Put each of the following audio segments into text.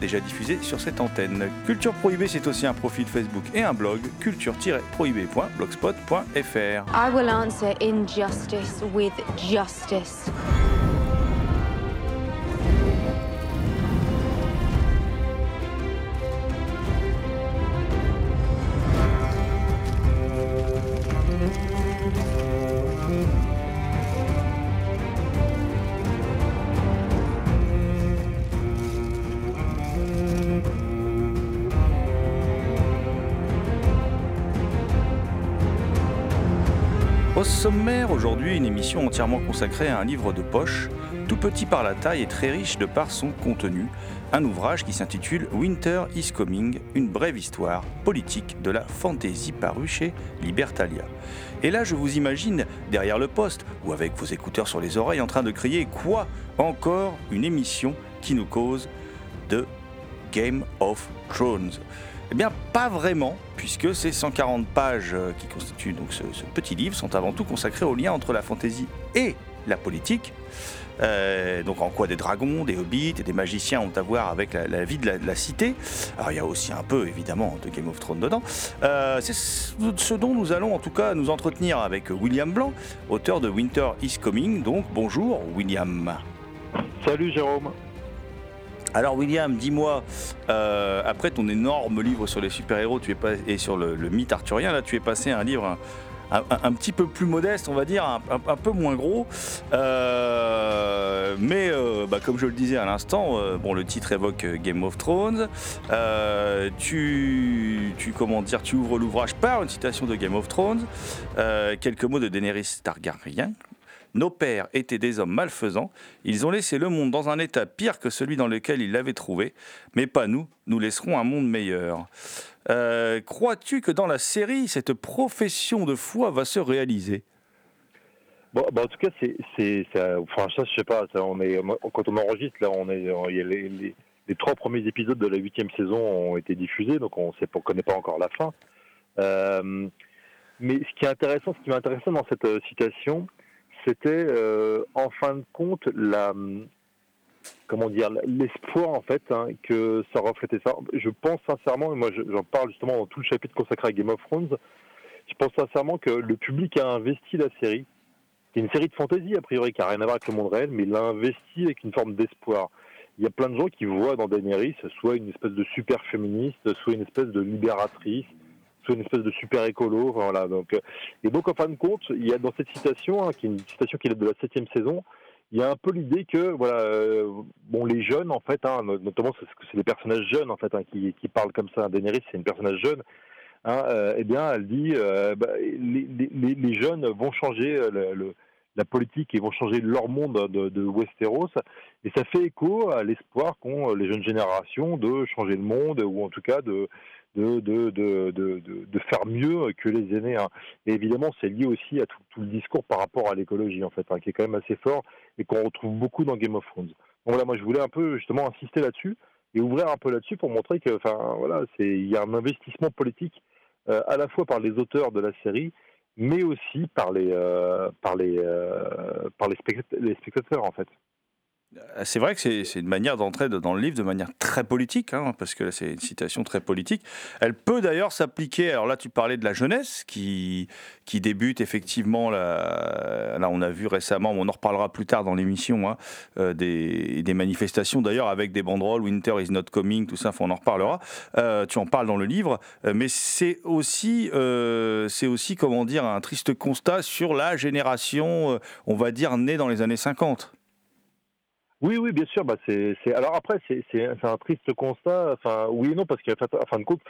déjà diffusées sur cette antenne. Culture Prohibée, c'est aussi un profil Facebook et un blog, culture-prohibée.blogspot.fr. I will answer injustice with justice. Une émission entièrement consacrée à un livre de poche, tout petit par la taille et très riche de par son contenu, un ouvrage qui s'intitule Winter is Coming, une brève histoire politique de la fantaisie parue chez Libertalia. Et là, je vous imagine derrière le poste ou avec vos écouteurs sur les oreilles en train de crier Quoi? Encore une émission qui nous cause de Game of Thrones eh bien, pas vraiment, puisque ces 140 pages euh, qui constituent donc ce, petit livre sont avant tout consacrées au lien entre la fantaisie et la politique. Euh, donc en quoi des dragons, des hobbits et des magiciens ont à voir avec la, vie de la, de la cité? Alors il y a aussi un peu évidemment de Game of Thrones dedans. Euh, C'est ce dont nous allons en tout cas nous entretenir avec William Blanc, auteur de Winter is Coming. Donc bonjour William. Salut Jérôme. Alors William, dis-moi, euh, après ton énorme livre sur les super-héros tu es et sur le, mythe arthurien, là tu es passé à un livre un, petit peu plus modeste, on va dire, un, peu moins gros. Euh, mais euh, bah, comme je le disais à l'instant, le titre évoque Game of Thrones. Tu, tu, comment dire, tu ouvres l'ouvrage par une citation de Game of Thrones. Quelques mots de Daenerys Targaryen. Nos pères étaient des hommes malfaisants. Ils ont laissé le monde dans un état pire que celui dans lequel ils l'avaient trouvé. Mais pas nous. Nous laisserons un monde meilleur. Euh, Crois-tu que dans la série, cette profession de foi va se réaliser? Bon, bah, en tout cas, c'est, ça- je sais pas. Quand on enregistre, là, on y a les, trois premiers épisodes de la huitième saison ont été diffusés, donc on on connaît pas encore la fin. Euh, mais ce qui est intéressant, ce qui m'intéressait dans cette euh, citation, c'était, euh, en fin de compte, la, comment dire, l'espoir en fait hein, que ça reflétait ça. Je pense sincèrement, et moi je- j'en parle justement dans tout le chapitre consacré à Game of Thrones, je pense sincèrement que le public a investi la série. C'est une série de fantasy a priori qui n'a rien à voir avec le monde réel, mais il l'a investi avec une forme d'espoir. Il y a plein de gens qui voient dans Daenerys soit une espèce de super féministe, soit une espèce de libératrice, une espèce de super écolo. Voilà, donc, euh, et donc en fin de compte, il y a dans cette citation, hein, qui est une citation qui est de la septième saison, il y a un peu l'idée que voilà, euh, bon, les jeunes en fait, hein, not- notamment c'est des personnages jeunes en fait hein, qui, parlent comme ça. Daenerys, c'est une personnage jeune. Hein, euh, eh bien, elle dit, bah, les, les- les- jeunes vont changer le- la politique et vont changer leur monde de, Westeros. Et ça fait écho à l'espoir qu'ont les jeunes générations de changer le monde ou en tout cas de de, de, de, de, faire mieux que les aînés. hein. Et évidemment, c'est lié aussi à tout, tout le discours par rapport à l'écologie, en fait, hein, qui est quand même assez fort et qu'on retrouve beaucoup dans Game of Thrones. Donc voilà, moi je voulais un peu justement insister là-dessus et ouvrir un peu là-dessus pour montrer que, enfin voilà, c'est il y a un investissement politique euh, à la fois par les auteurs de la série, mais aussi par les euh, par les euh, par les, spectat- les spectateurs en fait. Euh, c'est vrai que c'est une manière d'entrer dans le livre de manière très politique, hein, parce que c'est une citation très politique. Elle peut d'ailleurs s'appliquer, alors là tu parlais de la jeunesse qui, qui débute effectivement, là, on a vu récemment, on en reparlera plus tard dans l'émission, hein, euh, des, des, manifestations d'ailleurs avec des banderoles, Winter is not coming, tout ça, on en reparlera. Euh, tu en parles dans le livre, mais c'est aussi, c'est aussi, comment dire, un triste constat sur la génération, on va dire, née dans les années 50. Oui, oui, bien sûr. Bah, c'est, Alors après, c'est, un triste constat. Enfin, oui et non, parce qu'à fin de compte,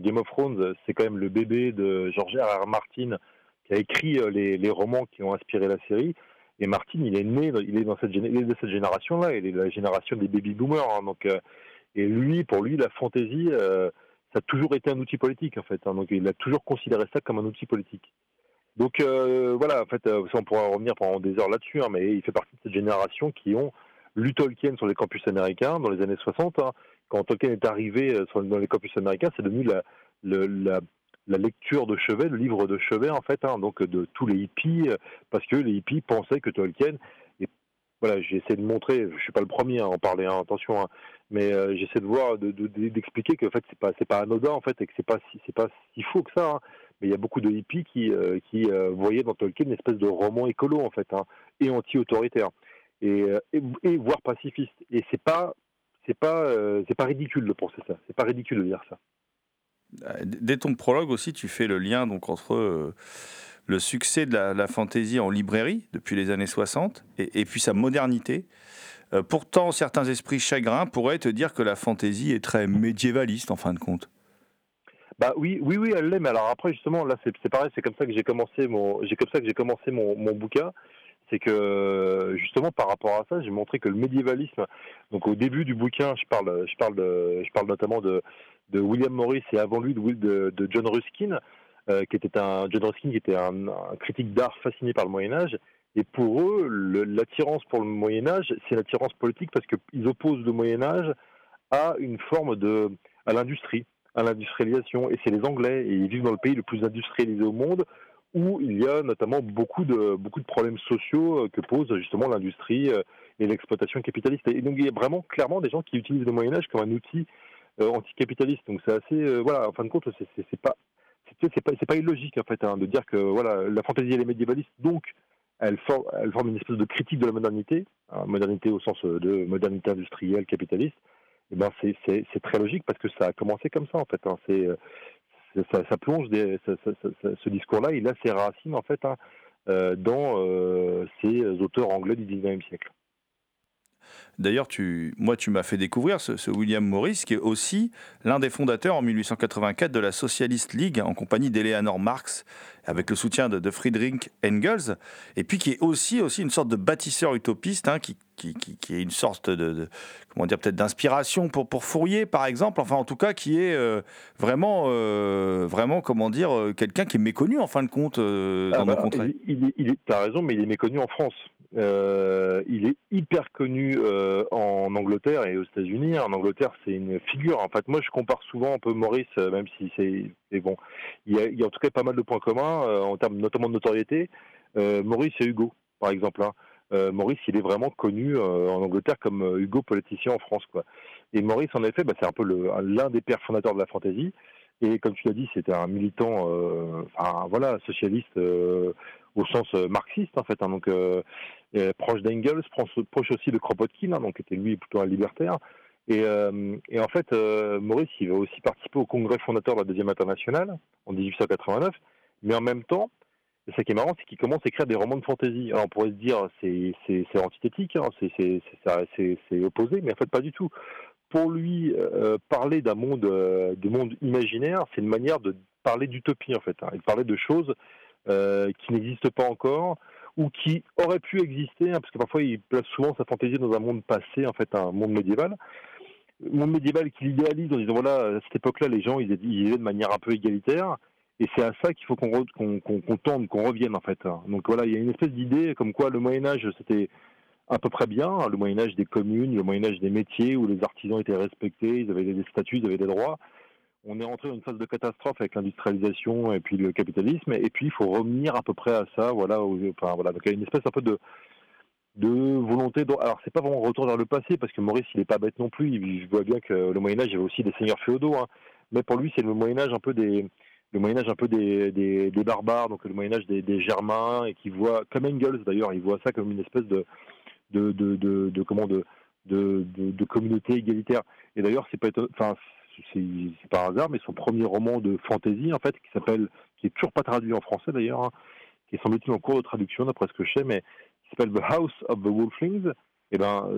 Game of Thrones, c'est quand même le bébé de George R. R. Martin qui a écrit euh, les, romans qui ont inspiré la série. Et Martin, il est né, il est dans cette, de cette génération-là. Il est de la génération des baby boomers. Hein. donc, euh, et lui, pour lui, la fantaisie, euh, ça a toujours été un outil politique en fait. Hein. donc, il a toujours considéré ça comme un outil politique. Donc voilà, en fait, on pourra revenir pendant des heures là-dessus, hein, mais il fait partie de cette génération qui ont lu Tolkien sur les campus américains dans les années 60. Hein. Quand Tolkien est arrivé euh, dans les campus américains, c'est devenu la, lecture de chevet, le livre de chevet en fait, hein, donc de tous les hippies, euh, parce que les hippies pensaient que Tolkien voilà, j'essaie de montrer, je suis pas le premier à en parler, hein, attention, mais euh, j'essaie de voir, d'expliquer de, que en fait c'est pas anodin en fait et que c'est pas si pas si faux que ça. mais il y a beaucoup de hippies qui voyaient dans Tolkien une espèce de roman écolo en fait et anti-autoritaire. Euh, et, et, voire pacifiste. Et c'est pas c'est pas euh, c'est pas ridicule de penser ça. C'est pas ridicule de dire ça. Euh, dès ton prologue aussi, tu fais le lien donc entre le succès de la, fantaisie en librairie depuis les années 60 et, et puis sa modernité. pourtant, certains esprits chagrins pourraient te dire que la fantaisie est très médiévaliste en fin de compte. Bah oui, oui, oui, elle l'est. Mais alors après, justement, là, c'est pareil. C'est comme ça que j'ai commencé mon, j'ai comme ça que j'ai commencé mon, mon bouquin c'est que justement par rapport à ça, j'ai montré que le médiévalisme, donc au début du bouquin, je parle, je parle, je parle notamment de, William Morris et avant lui de, John Ruskin, euh, qui était un John Ruskin qui était un, critique d'art fasciné par le Moyen Âge. Et pour eux, l'attirance pour le Moyen Âge, c'est l'attirance politique parce qu'ils opposent le Moyen Âge à une forme de, à l'industrie, à l'industrialisation. Et c'est les Anglais, et ils vivent dans le pays le plus industrialisé au monde, où il y a notamment beaucoup de, beaucoup de problèmes sociaux euh, que pose justement l'industrie euh, et l'exploitation capitaliste. Et donc il y a vraiment clairement des gens qui utilisent le Moyen Âge comme un outil euh, anticapitaliste. Donc c'est assez, voilà, en fin de compte, c'est pas, c'est pas, pas illogique en fait hein, de dire que voilà, la fantaisie elle est médiévaliste, donc elle forme, elle forme une espèce de critique de la modernité, hein, modernité au sens de modernité industrielle, capitaliste. Et eh ben c'est très logique parce que ça a commencé comme ça en fait. Hein. C'est ça, plonge ce discours-là, il a ses racines en fait hein, euh, dans euh, ces auteurs anglais du 19e siècle. D'ailleurs, tu, moi, tu m'as fait découvrir ce, William Morris, qui est aussi l'un des fondateurs en 1884 de la Socialist League, en compagnie d'Eleanor Marx, avec le soutien de, Friedrich Engels, et puis qui est aussi, aussi une sorte de bâtisseur utopiste, hein, qui, qui, qui, est une sorte de, comment dire, peut-être d'inspiration pour, pour Fourier, par exemple, enfin, en tout cas, qui est euh, vraiment, euh, vraiment, comment dire, euh, quelqu'un qui est méconnu, en fin de compte, dans ah nos bah, Il, il, tu as raison, mais il est méconnu en France. Euh, il est hyper connu euh, en Angleterre et aux États-Unis. En Angleterre, c'est une figure. En fait, moi, je compare souvent un peu Maurice, euh, même si c'est bon. Il y, a, en tout cas pas mal de points communs en termes notamment de notoriété. Maurice et Hugo, par exemple. Hein. Maurice, il est vraiment connu en Angleterre comme Hugo politicien en France, quoi. Et Maurice, en effet, bah, c'est un peu l'un des pères fondateurs de la fantaisie. Et comme tu l'as dit, c'était un militant, voilà, socialiste au sens marxiste en fait. Hein. donc euh, proche d'Engels, proche aussi de Kropotkin, hein, donc était lui plutôt un libertaire. Et, euh, en fait, euh, Maurice, il va aussi participer au congrès fondateur de la Deuxième Internationale en 1889, mais en même temps, ce qui est marrant, c'est qu'il commence à écrire des romans de fantaisie. Alors on pourrait se dire c'est c'est antithétique, hein, c'est opposé, mais en fait pas du tout. Pour lui, parler d'un monde, de monde imaginaire, c'est une manière de parler d'utopie en fait. Hein. Il parlait de choses qui n'existent pas encore, ou qui aurait pu exister, hein, parce que parfois il place souvent sa fantaisie dans un monde passé, en fait un monde médiéval. Monde médiéval qu'il idéalise en disant voilà, à cette époque-là, les gens ils vivaient de manière un peu égalitaire, et c'est à ça qu'il faut qu'on qu'on tende, qu'on revienne en fait. Donc voilà, il y a une espèce d'idée comme quoi le Moyen Âge c'était à peu près bien, le Moyen Âge des communes, le Moyen Âge des métiers où les artisans étaient respectés, ils avaient des statuts, ils avaient des droits on est rentré dans une phase de catastrophe avec l'industrialisation et puis le capitalisme, et puis il faut revenir à peu près à ça, voilà. enfin, voilà. Donc il y a une espèce un peu de de volonté. De... Alors c'est pas vraiment retour vers le passé parce que Maurice il est pas bête non plus. Il, voit bien que le Moyen Âge il y avait aussi des seigneurs féodaux, hein. mais pour lui c'est le Moyen Âge un peu des le Moyen Âge un peu des, des, barbares, donc le Moyen Âge des, Germains et qui voit comme Engels d'ailleurs, il voit ça comme une espèce de de, de, comment de, de, communauté égalitaire. Et d'ailleurs c'est pas enfin c'est par hasard, mais son premier roman de fantasy en fait qui s'appelle qui est toujours pas traduit en français d'ailleurs, hein, qui est semble-t-il en cours de traduction d'après ce que je sais, mais qui s'appelle The House of the Wolflings. Et eh ben,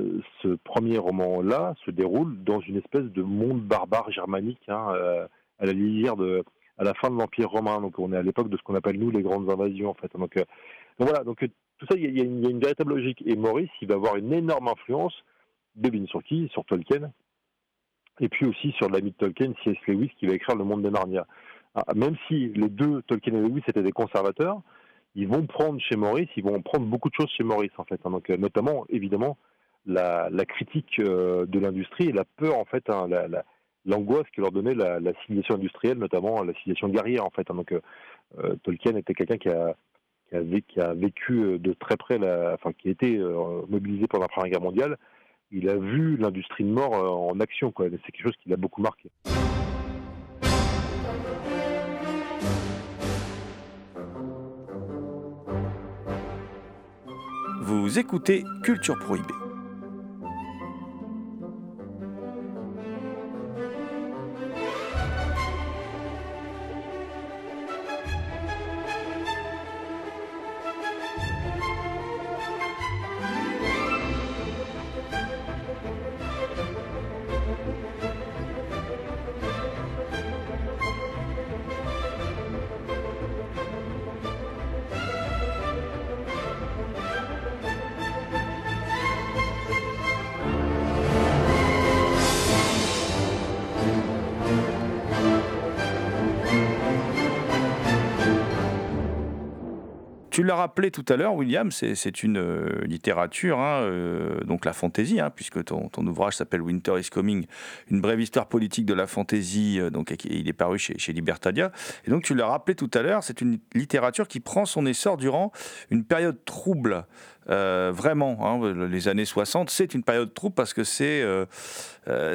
ce premier roman-là se déroule dans une espèce de monde barbare germanique, hein, euh, à la lisière de, à la fin de l'Empire romain. Donc, on est à l'époque de ce qu'on appelle nous les grandes invasions, en fait. Donc, euh, voilà. Donc, tout ça, il y, a une véritable logique. Et Maurice, il va avoir une énorme influence. Devine sur qui? Sur Tolkien. Et puis aussi sur l'ami de Tolkien, C.S. Lewis, qui va écrire Le Monde des Narnia. Ah, même si les deux, Tolkien et Lewis, étaient des conservateurs, ils vont prendre chez Maurice, ils vont prendre beaucoup de choses chez Maurice en fait. Hein. donc euh, notamment évidemment la, critique euh, de l'industrie et la peur en fait, hein, l'angoisse que leur donnait la, civilisation industrielle, notamment la civilisation guerrière en fait. Hein. donc euh, Tolkien était quelqu'un qui a, vécu de très près, enfin qui a été mobilisé pendant la Première Guerre mondiale. Il a vu l'industrie de mort en action. C'est quelque chose qui l'a beaucoup marqué. Vous écoutez Culture Prohibée. Rappelé tout à l'heure, William, c'est une euh, littérature, hein, euh, donc la fantaisie, hein, puisque ton, ouvrage s'appelle Winter is Coming, une brève histoire politique de la fantaisie, euh, donc il est paru chez, chez Libertalia. Et donc tu l'as rappelé tout à l'heure, c'est une littérature qui prend son essor durant une période trouble. vraiment, hein, les années 60, c'est une période trouble parce que c'est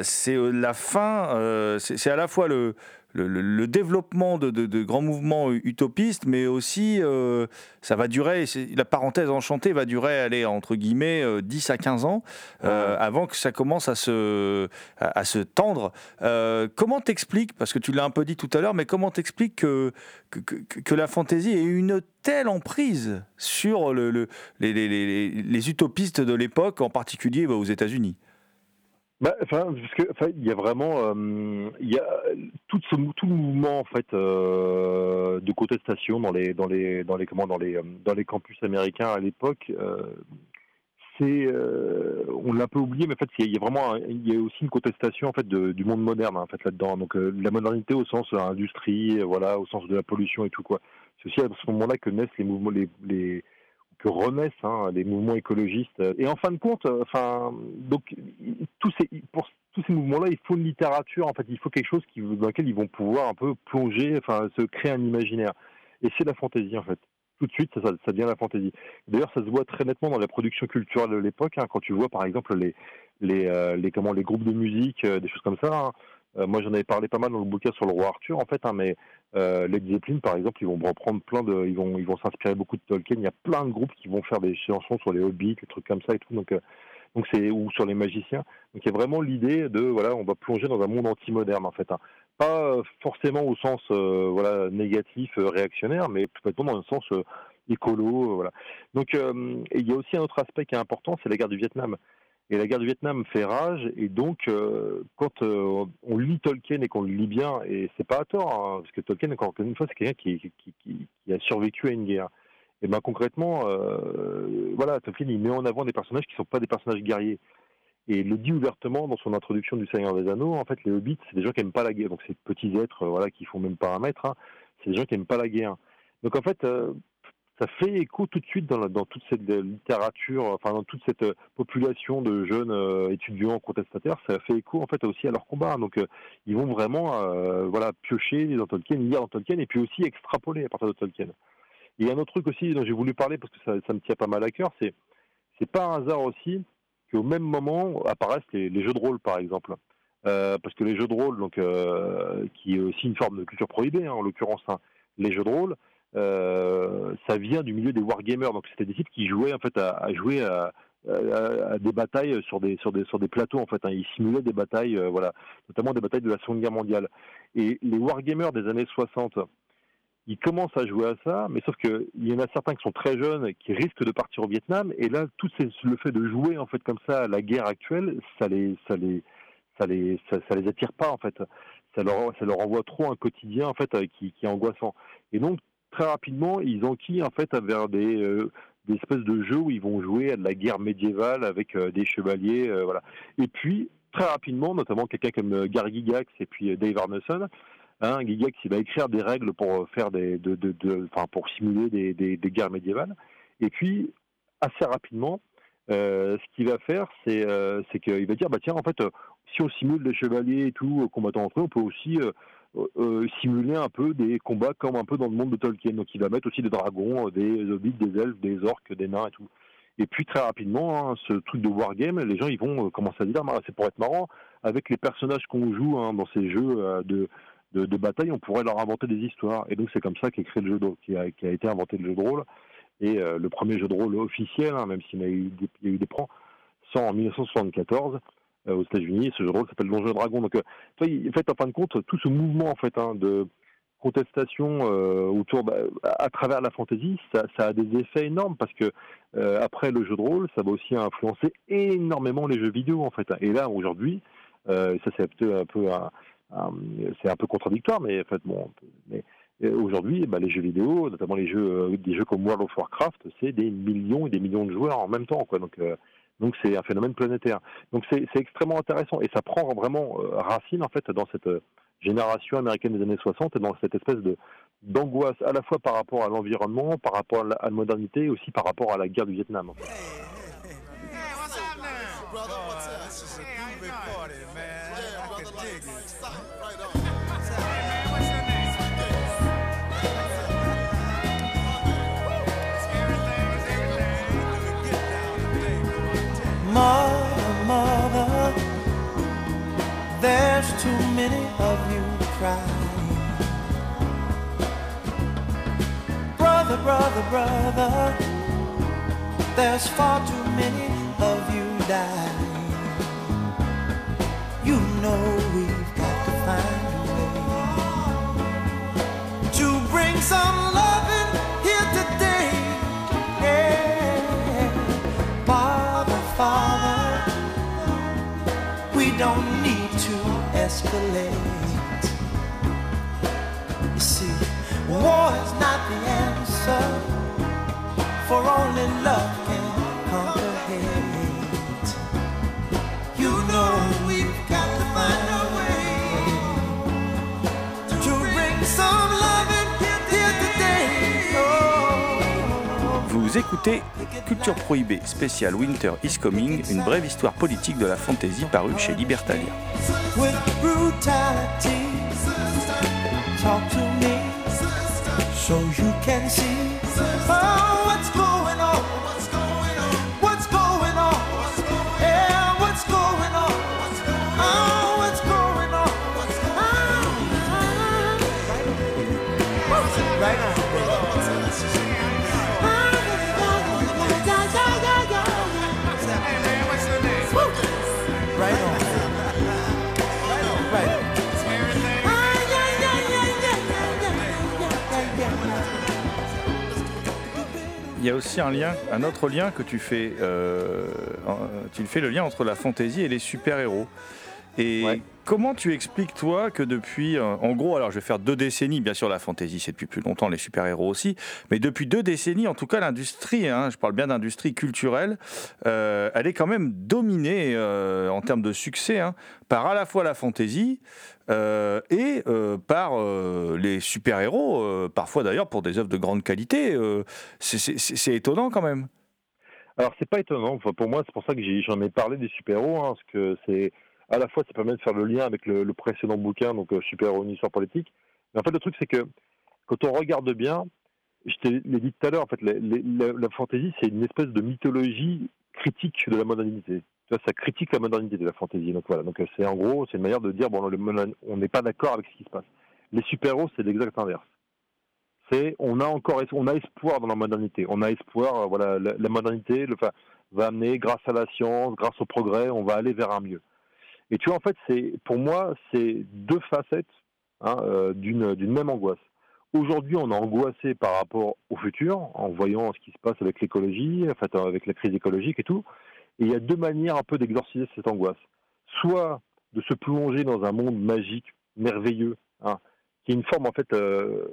c'est la fin, c'est à la fois le, le, développement de, grands mouvements utopistes, mais aussi euh, ça va durer, la parenthèse enchantée va durer, aller entre guillemets, 10 euh, à 15 ans, euh, avant que ça commence à se, à, se tendre. comment t'expliques, parce que tu l'as un peu dit tout à l'heure, mais comment t'expliques que, que, la fantaisie ait une telle emprise sur le, les, les, utopistes de l'époque, en particulier bah, aux États-Unis? Bah, enfin, parce que, enfin, il y a vraiment, euh, il y a tout ce tout mouvement en fait euh, de contestation dans les dans les dans les comment dans les dans les campus américains à l'époque. Euh, c'est, on l'a un peu oublié, mais en fait, il y a vraiment, il y a aussi une contestation en fait de, du monde moderne en fait là-dedans. Donc la modernité au sens industrie, voilà, au sens de la pollution et tout quoi. C'est aussi à ce moment-là que naissent les mouvements, les que renaissent hein, les mouvements écologistes. Et en fin de compte, euh, enfin, donc pour tous ces mouvements-là, il faut une littérature. En fait, il faut quelque chose dans lequel ils vont pouvoir un peu plonger, enfin, se créer un imaginaire. Et c'est la fantaisie, en fait. Tout de suite, ça, ça, devient la fantaisie. D'ailleurs, ça se voit très nettement dans la production culturelle de l'époque. Hein, quand tu vois, par exemple, les les, euh, comment les groupes de musique, euh, des choses comme ça. Hein. Euh, moi, j'en avais parlé pas mal dans le bouquin sur le roi Arthur, en fait, hein, mais euh, Led Zeppelin, par exemple, ils vont reprendre plein de, ils vont, ils vont s'inspirer beaucoup de Tolkien. Il y a plein de groupes qui vont faire des chansons sur les hobbits, des trucs comme ça et tout. Donc, euh, donc c'est ou sur les magiciens. Donc, il y a vraiment l'idée de, voilà, on va plonger dans un monde anti-moderne, en fait. Hein. Pas forcément au sens, voilà, négatif, réactionnaire, mais plutôt dans le sens écolo, voilà. Donc, il y a aussi un autre aspect qui est important, c'est la guerre du Vietnam. Et la guerre du Vietnam fait rage, et donc euh, quand euh, on lit Tolkien et qu'on le lit bien, et c'est pas à tort, hein, parce que Tolkien, encore une fois, c'est quelqu'un qui, a survécu à une guerre. Et ben concrètement, euh, voilà, Tolkien il met en avant des personnages qui sont pas des personnages guerriers. Et il le dit ouvertement dans son introduction du Seigneur des Anneaux. En fait, les hobbits, c'est des gens qui aiment pas la guerre. Donc ces petits êtres, voilà, qui font même pas un hein, c'est des gens qui aiment pas la guerre. Donc en fait, ça fait écho tout de suite dans, toute cette littérature, enfin dans toute cette euh, population de jeunes euh, étudiants contestataires, ça fait écho en fait aussi à leur combat. Donc euh, ils vont vraiment voilà piocher dans Tolkien, lire dans Tolkien et puis aussi extrapoler à partir de Tolkien. Et un autre truc aussi dont j'ai voulu parler parce que ça, me tient pas mal à cœur, c'est c'est pas un hasard aussi qu'au même moment apparaissent les, jeux de rôle, par exemple. Euh, parce que les jeux de rôle, donc, euh, qui est aussi une forme de culture prohibée, hein, en l'occurrence, hein, les jeux de rôle, euh, ça vient du milieu des wargamers. Donc, c'était des types qui jouaient en fait à, jouer à, des batailles sur des plateaux en fait. Hein. Ils simulaient des batailles, euh, voilà, notamment des batailles de la Seconde Guerre mondiale. Et les wargamers des années 60, ils commencent à jouer à ça, mais sauf que il y en a certains qui sont très jeunes qui risquent de partir au Vietnam. Et là, tout le fait de jouer en fait comme ça à la guerre actuelle, ça les ça les ça les ça, les attire pas en fait. Ça leur ça leur envoie trop un quotidien en fait euh, qui, qui est angoissant. Et donc très rapidement, ils enquillent en fait vers des euh, des espèces de jeux où ils vont jouer à de la guerre médiévale avec euh, des chevaliers, euh, voilà. Et puis très rapidement, notamment quelqu'un comme Gary Gygax et puis Dave Arneson, hein, Gygax il va écrire des règles pour faire des, de, pour simuler des, guerres médiévales. Et puis assez rapidement, ce qu'il va faire, c'est qu'il va dire bah tiens en fait si on simule des chevaliers et tout combattant entre eux, on peut aussi euh, simuler un peu des combats comme un peu dans le monde de Tolkien. Donc il va mettre aussi des dragons, des hobbits, des elfes, des orques, des nains et tout. Et puis très rapidement, hein, ce truc de wargame, les gens ils vont euh, commencer à dire ah, c'est pour être marrant, avec les personnages qu'on joue hein, dans ces jeux euh, de, de, bataille, on pourrait leur inventer des histoires. Et donc c'est comme ça qu'est créé le jeu de, qui, a, qui a été inventé le jeu de rôle. Et euh, le premier jeu de rôle officiel, hein, même s'il y a eu des, il y a eu des prends, sort en 1974. Euh, aux États-Unis. Ce jeu de rôle s'appelle Donjons et. Donc, euh, en fin de compte, tout ce mouvement en fait hein, de contestation euh, autour, bah, à travers la fantaisie, ça, a des effets énormes parce que après le jeu de rôle, ça va aussi influencer énormément les jeux vidéo en fait. Et là, aujourd'hui, ça c'est un peu, contradictoire, mais en fait, aujourd'hui, bah, les jeux vidéo, notamment les jeux, des jeux comme World of Warcraft, c'est des millions et des millions de joueurs en même temps, donc c'est un phénomène planétaire. Donc c'est extrêmement intéressant et ça prend vraiment euh, racine en fait dans cette euh, génération américaine des années 60 et dans cette espèce de d'angoisse à la fois par rapport à l'environnement, par rapport à la, modernité et aussi par rapport à la guerre du Vietnam. There's too many of you crying. Brother, brother, brother, there's far too many of you dying. You know we've got to find a way to bring some don't need to escalate. You see, war is not the answer, for only love can conquer hate. You know we've got to find a way to bring some loving here today. Oh. Vous écoutez Culture Prohibée spéciale Winter is Coming, une brève histoire politique de la fantaisie parue chez Libertalia. Il y a aussi un lien, un autre lien que tu fais. euh, tu fais le lien entre la fantaisie et les super-héros. Et Ouais. comment tu expliques, toi, que depuis. euh, en gros, alors je vais faire deux décennies, bien sûr, la fantaisie, c'est depuis plus longtemps, les super-héros aussi. Mais depuis deux décennies, en tout cas, l'industrie, hein, je parle bien d'industrie culturelle, euh, elle est quand même dominée euh, en termes de succès hein, par à la fois la fantaisie euh, et par les super-héros, parfois d'ailleurs pour des œuvres de grande qualité. c'est- étonnant quand même. Alors c'est pas étonnant. Enfin, pour moi, c'est pour ça que j'en ai, parlé des super-héros, hein, parce que c'est à la fois ça permet de faire le lien avec le, précédent bouquin, donc euh, super-héros une histoire politique. Mais en fait, le truc c'est que quand on regarde bien, je te l'ai dit tout à l'heure, en fait, la, fantaisie c'est une espèce de mythologie critique de la modernité. Vois, ça critique la modernité de la fantasy. Donc voilà. Donc c'est en gros, c'est une manière de dire bon, on n'est pas d'accord avec ce qui se passe. Les super-héros, c'est l'exact inverse. C'est on a encore on a espoir dans la modernité. On a espoir. Voilà, la, modernité, va amener grâce à la science, grâce au progrès, on va aller vers un mieux. Et tu vois, en fait, c'est pour moi, c'est deux facettes hein, euh, d'une même angoisse. Aujourd'hui, on est angoissé par rapport au futur, en voyant ce qui se passe avec l'écologie, en fait, avec la crise écologique et tout. Et il y a deux manières un peu d'exorciser cette angoisse. Soit de se plonger dans un monde magique, merveilleux, hein, qui est une forme en fait, euh,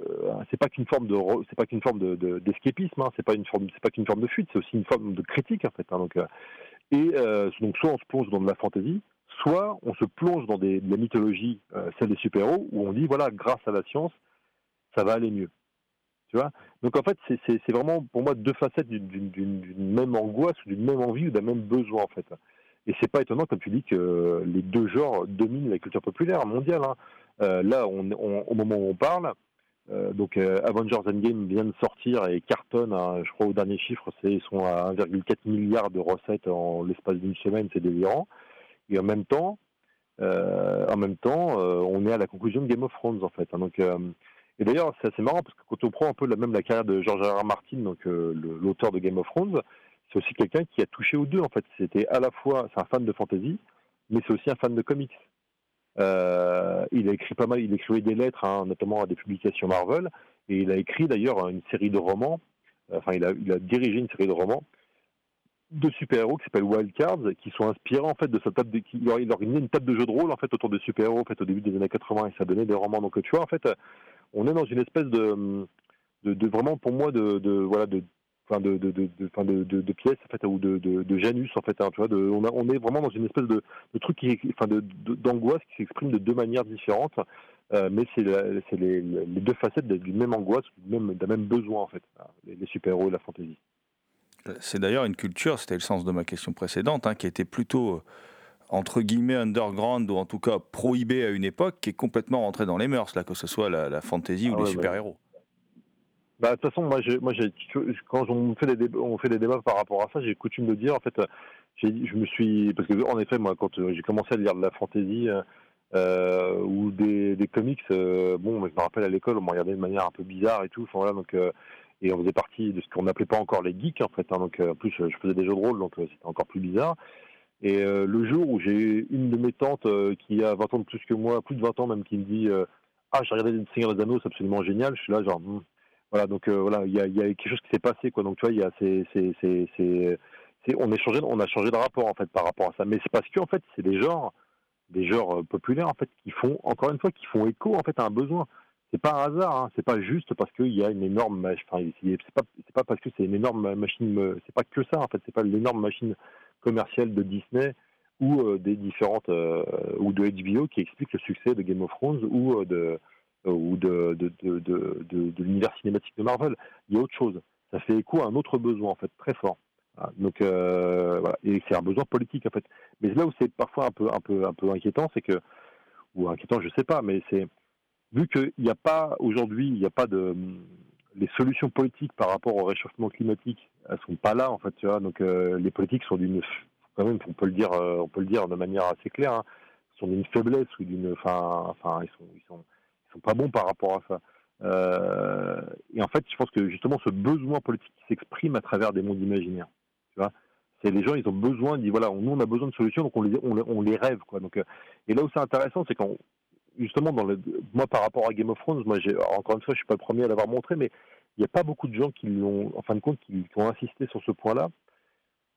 c'est pas qu'une forme de, c'est pas qu'une forme de, d'escapisme, hein, c'est pas une forme, c'est pas qu'une forme de fuite, c'est aussi une forme de critique en fait. Donc, euh, et euh, donc soit on se plonge dans de la fantaisie, soit on se plonge dans de la mythologie, euh, celle des super-héros, où on dit voilà, grâce à la science, ça va aller mieux. Tu vois? Donc en fait, c'est, vraiment pour moi deux facettes d'une, même angoisse, d'une même envie ou d'un même besoin en fait. Et c'est pas étonnant, comme tu dis, que les deux genres dominent la culture populaire mondiale. Hein. Euh, là, au moment où on parle, euh, donc euh, Avengers Endgame vient de sortir et cartonne, hein, je crois au dernier chiffre, ils sont à 1,4 milliard de recettes en l'espace d'une semaine, c'est délirant. Et en même temps, en même temps, on est à la conclusion de Game of Thrones en fait. Hein. donc et d'ailleurs, c'est assez marrant parce que quand on prend un peu la, même la carrière de George R. R. Martin, donc l'auteur de Game of Thrones, c'est aussi quelqu'un qui a touché aux deux en fait. C'était à la fois, c'est un fan de fantasy, mais c'est aussi un fan de comics. Euh, il a écrit pas mal, il écrivait des lettres, hein, notamment à des publications Marvel, et il a écrit d'ailleurs une série de romans. Enfin, il a dirigé une série de romans de super-héros qui s'appelle Wild Cards, qui sont inspirés en fait de sa table de, qui, une table de jeu de rôle en fait autour des super-héros en fait au début des années 80 et ça donnait des romans. Donc tu vois en fait, on est dans une espèce de, de, de vraiment pour moi de, de voilà de enfin de de, de, de, de, de, pièces en fait ou de, de, Janus en fait hein, tu vois de, on, est vraiment dans une espèce de, de truc qui enfin de d'angoisse qui s'exprime de deux manières différentes euh, mais c'est les, deux facettes d'une même angoisse d'un même besoin en fait les, les super héros et la fantaisie c'est d'ailleurs une culture c'était le sens de ma question précédente hein, qui était plutôt euh, entre guillemets underground ou en tout cas prohibée à une époque qui est complètement rentrée dans les mœurs là que ce soit la, la fantasy ou ah les super héros bah, de toute façon, moi, moi quand on fait, des débats, on fait des débats par rapport à ça, j'ai coutume de dire, en fait, je me suis. Parce que, en effet, moi, quand euh, j'ai commencé à lire de la fantaisie euh, ou des, des comics, euh, bon, je me rappelle à l'école, on me regardait de manière un peu bizarre et tout. Enfin, voilà, donc. Euh, et on faisait partie de ce qu'on n'appelait pas encore les geeks, en fait. Hein, donc, en plus, je faisais des jeux de rôle, donc c'était encore plus bizarre. Et le jour où j'ai une de mes tantes qui a 20 ans de plus que moi, plus de 20 ans même, qui me dit Ah, j'ai regardé le Seigneur des Anneaux, c'est absolument génial. Je suis là, genre, hmm, voilà, donc euh, voilà, il y a, quelque chose qui s'est passé, quoi. Donc tu vois, il y a, on on a changé de rapport en fait par rapport à ça. Mais c'est parce que en fait, c'est des genres, des genres euh, populaires en fait qui font, encore une fois, qui font écho en fait à un besoin. C'est pas un hasard, hein. c'est pas juste parce qu'il y a une énorme, enfin, c'est pas, pas parce que c'est une énorme machine, c'est pas que ça en fait, c'est pas l'énorme machine commerciale de Disney ou euh, des différentes ou de HBO qui explique le succès de Game of Thrones ou de euh, l'univers cinématique de Marvel. Il y a autre chose. Ça fait écho à un autre besoin, en fait, très fort. Donc, euh, voilà. Et c'est un besoin politique, en fait. Mais là où c'est parfois un peu, un peu, un peu inquiétant, c'est que, ou inquiétant, je sais pas, mais c'est, vu qu'il n'y a pas, aujourd'hui, il n'y a pas de, les solutions politiques par rapport au réchauffement climatique, elles sont pas là, en fait, tu vois. Donc, euh, les politiques sont d'une, quand même, on peut le dire, on peut le dire de manière assez claire, hein, sont d'une faiblesse ou d'une, enfin, enfin, ils sont, ils sont, sont pas bons par rapport à ça. Euh, et en fait, je pense que justement, ce besoin politique qui s'exprime à travers des mondes imaginaires, tu vois, c'est les gens, ils ont besoin, ils disent voilà, nous on a besoin de solutions, donc on les, on, les rêve, quoi. Donc, euh, et là où c'est intéressant, c'est quand justement dans le, moi par rapport à Game of Thrones, moi j'ai encore une fois, je suis pas le premier à l'avoir montré, mais il n'y a pas beaucoup de gens qui l'ont, en fin de compte, qui, ont insisté sur ce point-là.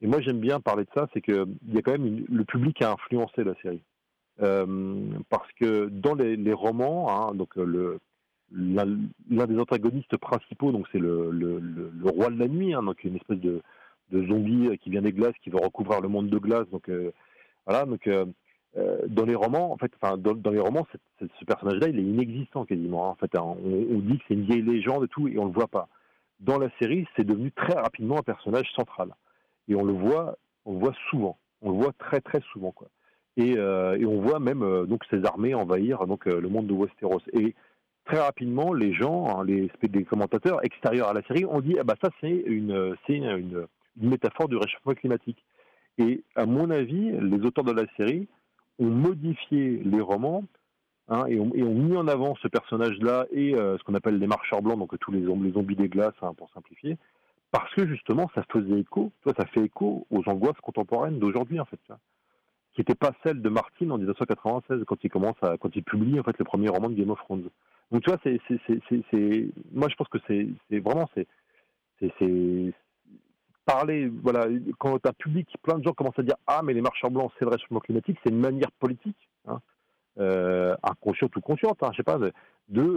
Et moi j'aime bien parler de ça, c'est que il y a quand même le public a influencé la série. Euh, parce que dans les, romans, hein, donc euh, l'un des antagonistes principaux, donc c'est le, roi de la nuit, hein, donc une espèce de, zombie qui vient des glaces, qui veut recouvrir le monde de glace. Donc euh, voilà, donc dans les romans, en fait, dans, les romans, ce personnage-là, il est inexistant quasiment. Hein. En fait, hein. on, dit que c'est une vieille légende et tout, et on le voit pas. Dans la série, c'est devenu très rapidement un personnage central, et on le voit, on voit souvent, on le voit très très souvent euh, et on voit même euh, donc ces armées envahir donc euh, le monde de Westeros. Et très rapidement, les gens, hein, les, commentateurs extérieurs à la série, ont dit ah bah ça c'est une, métaphore du réchauffement climatique. Et à mon avis, les auteurs de la série ont modifié les romans hein, et, ont, mis en avant ce personnage-là et euh, ce qu'on appelle les marcheurs blancs, donc tous les, zombies des glaces, hein, pour simplifier, parce que justement, ça faisait écho, toi, ça fait écho aux angoisses contemporaines d'aujourd'hui, en fait, qui n'étaient pas celles de Martin en 1996 quand il commence quand il publie en fait le premier roman de Game of Thrones. Donc tu vois, moi je pense que c'est, vraiment c'est, parler, voilà, quand un public, plein de gens commencent à dire ah mais les marchands blancs c'est le réchauffement climatique, c'est une manière politique, hein, euh, inconsciente ou consciente, hein, je sais pas, de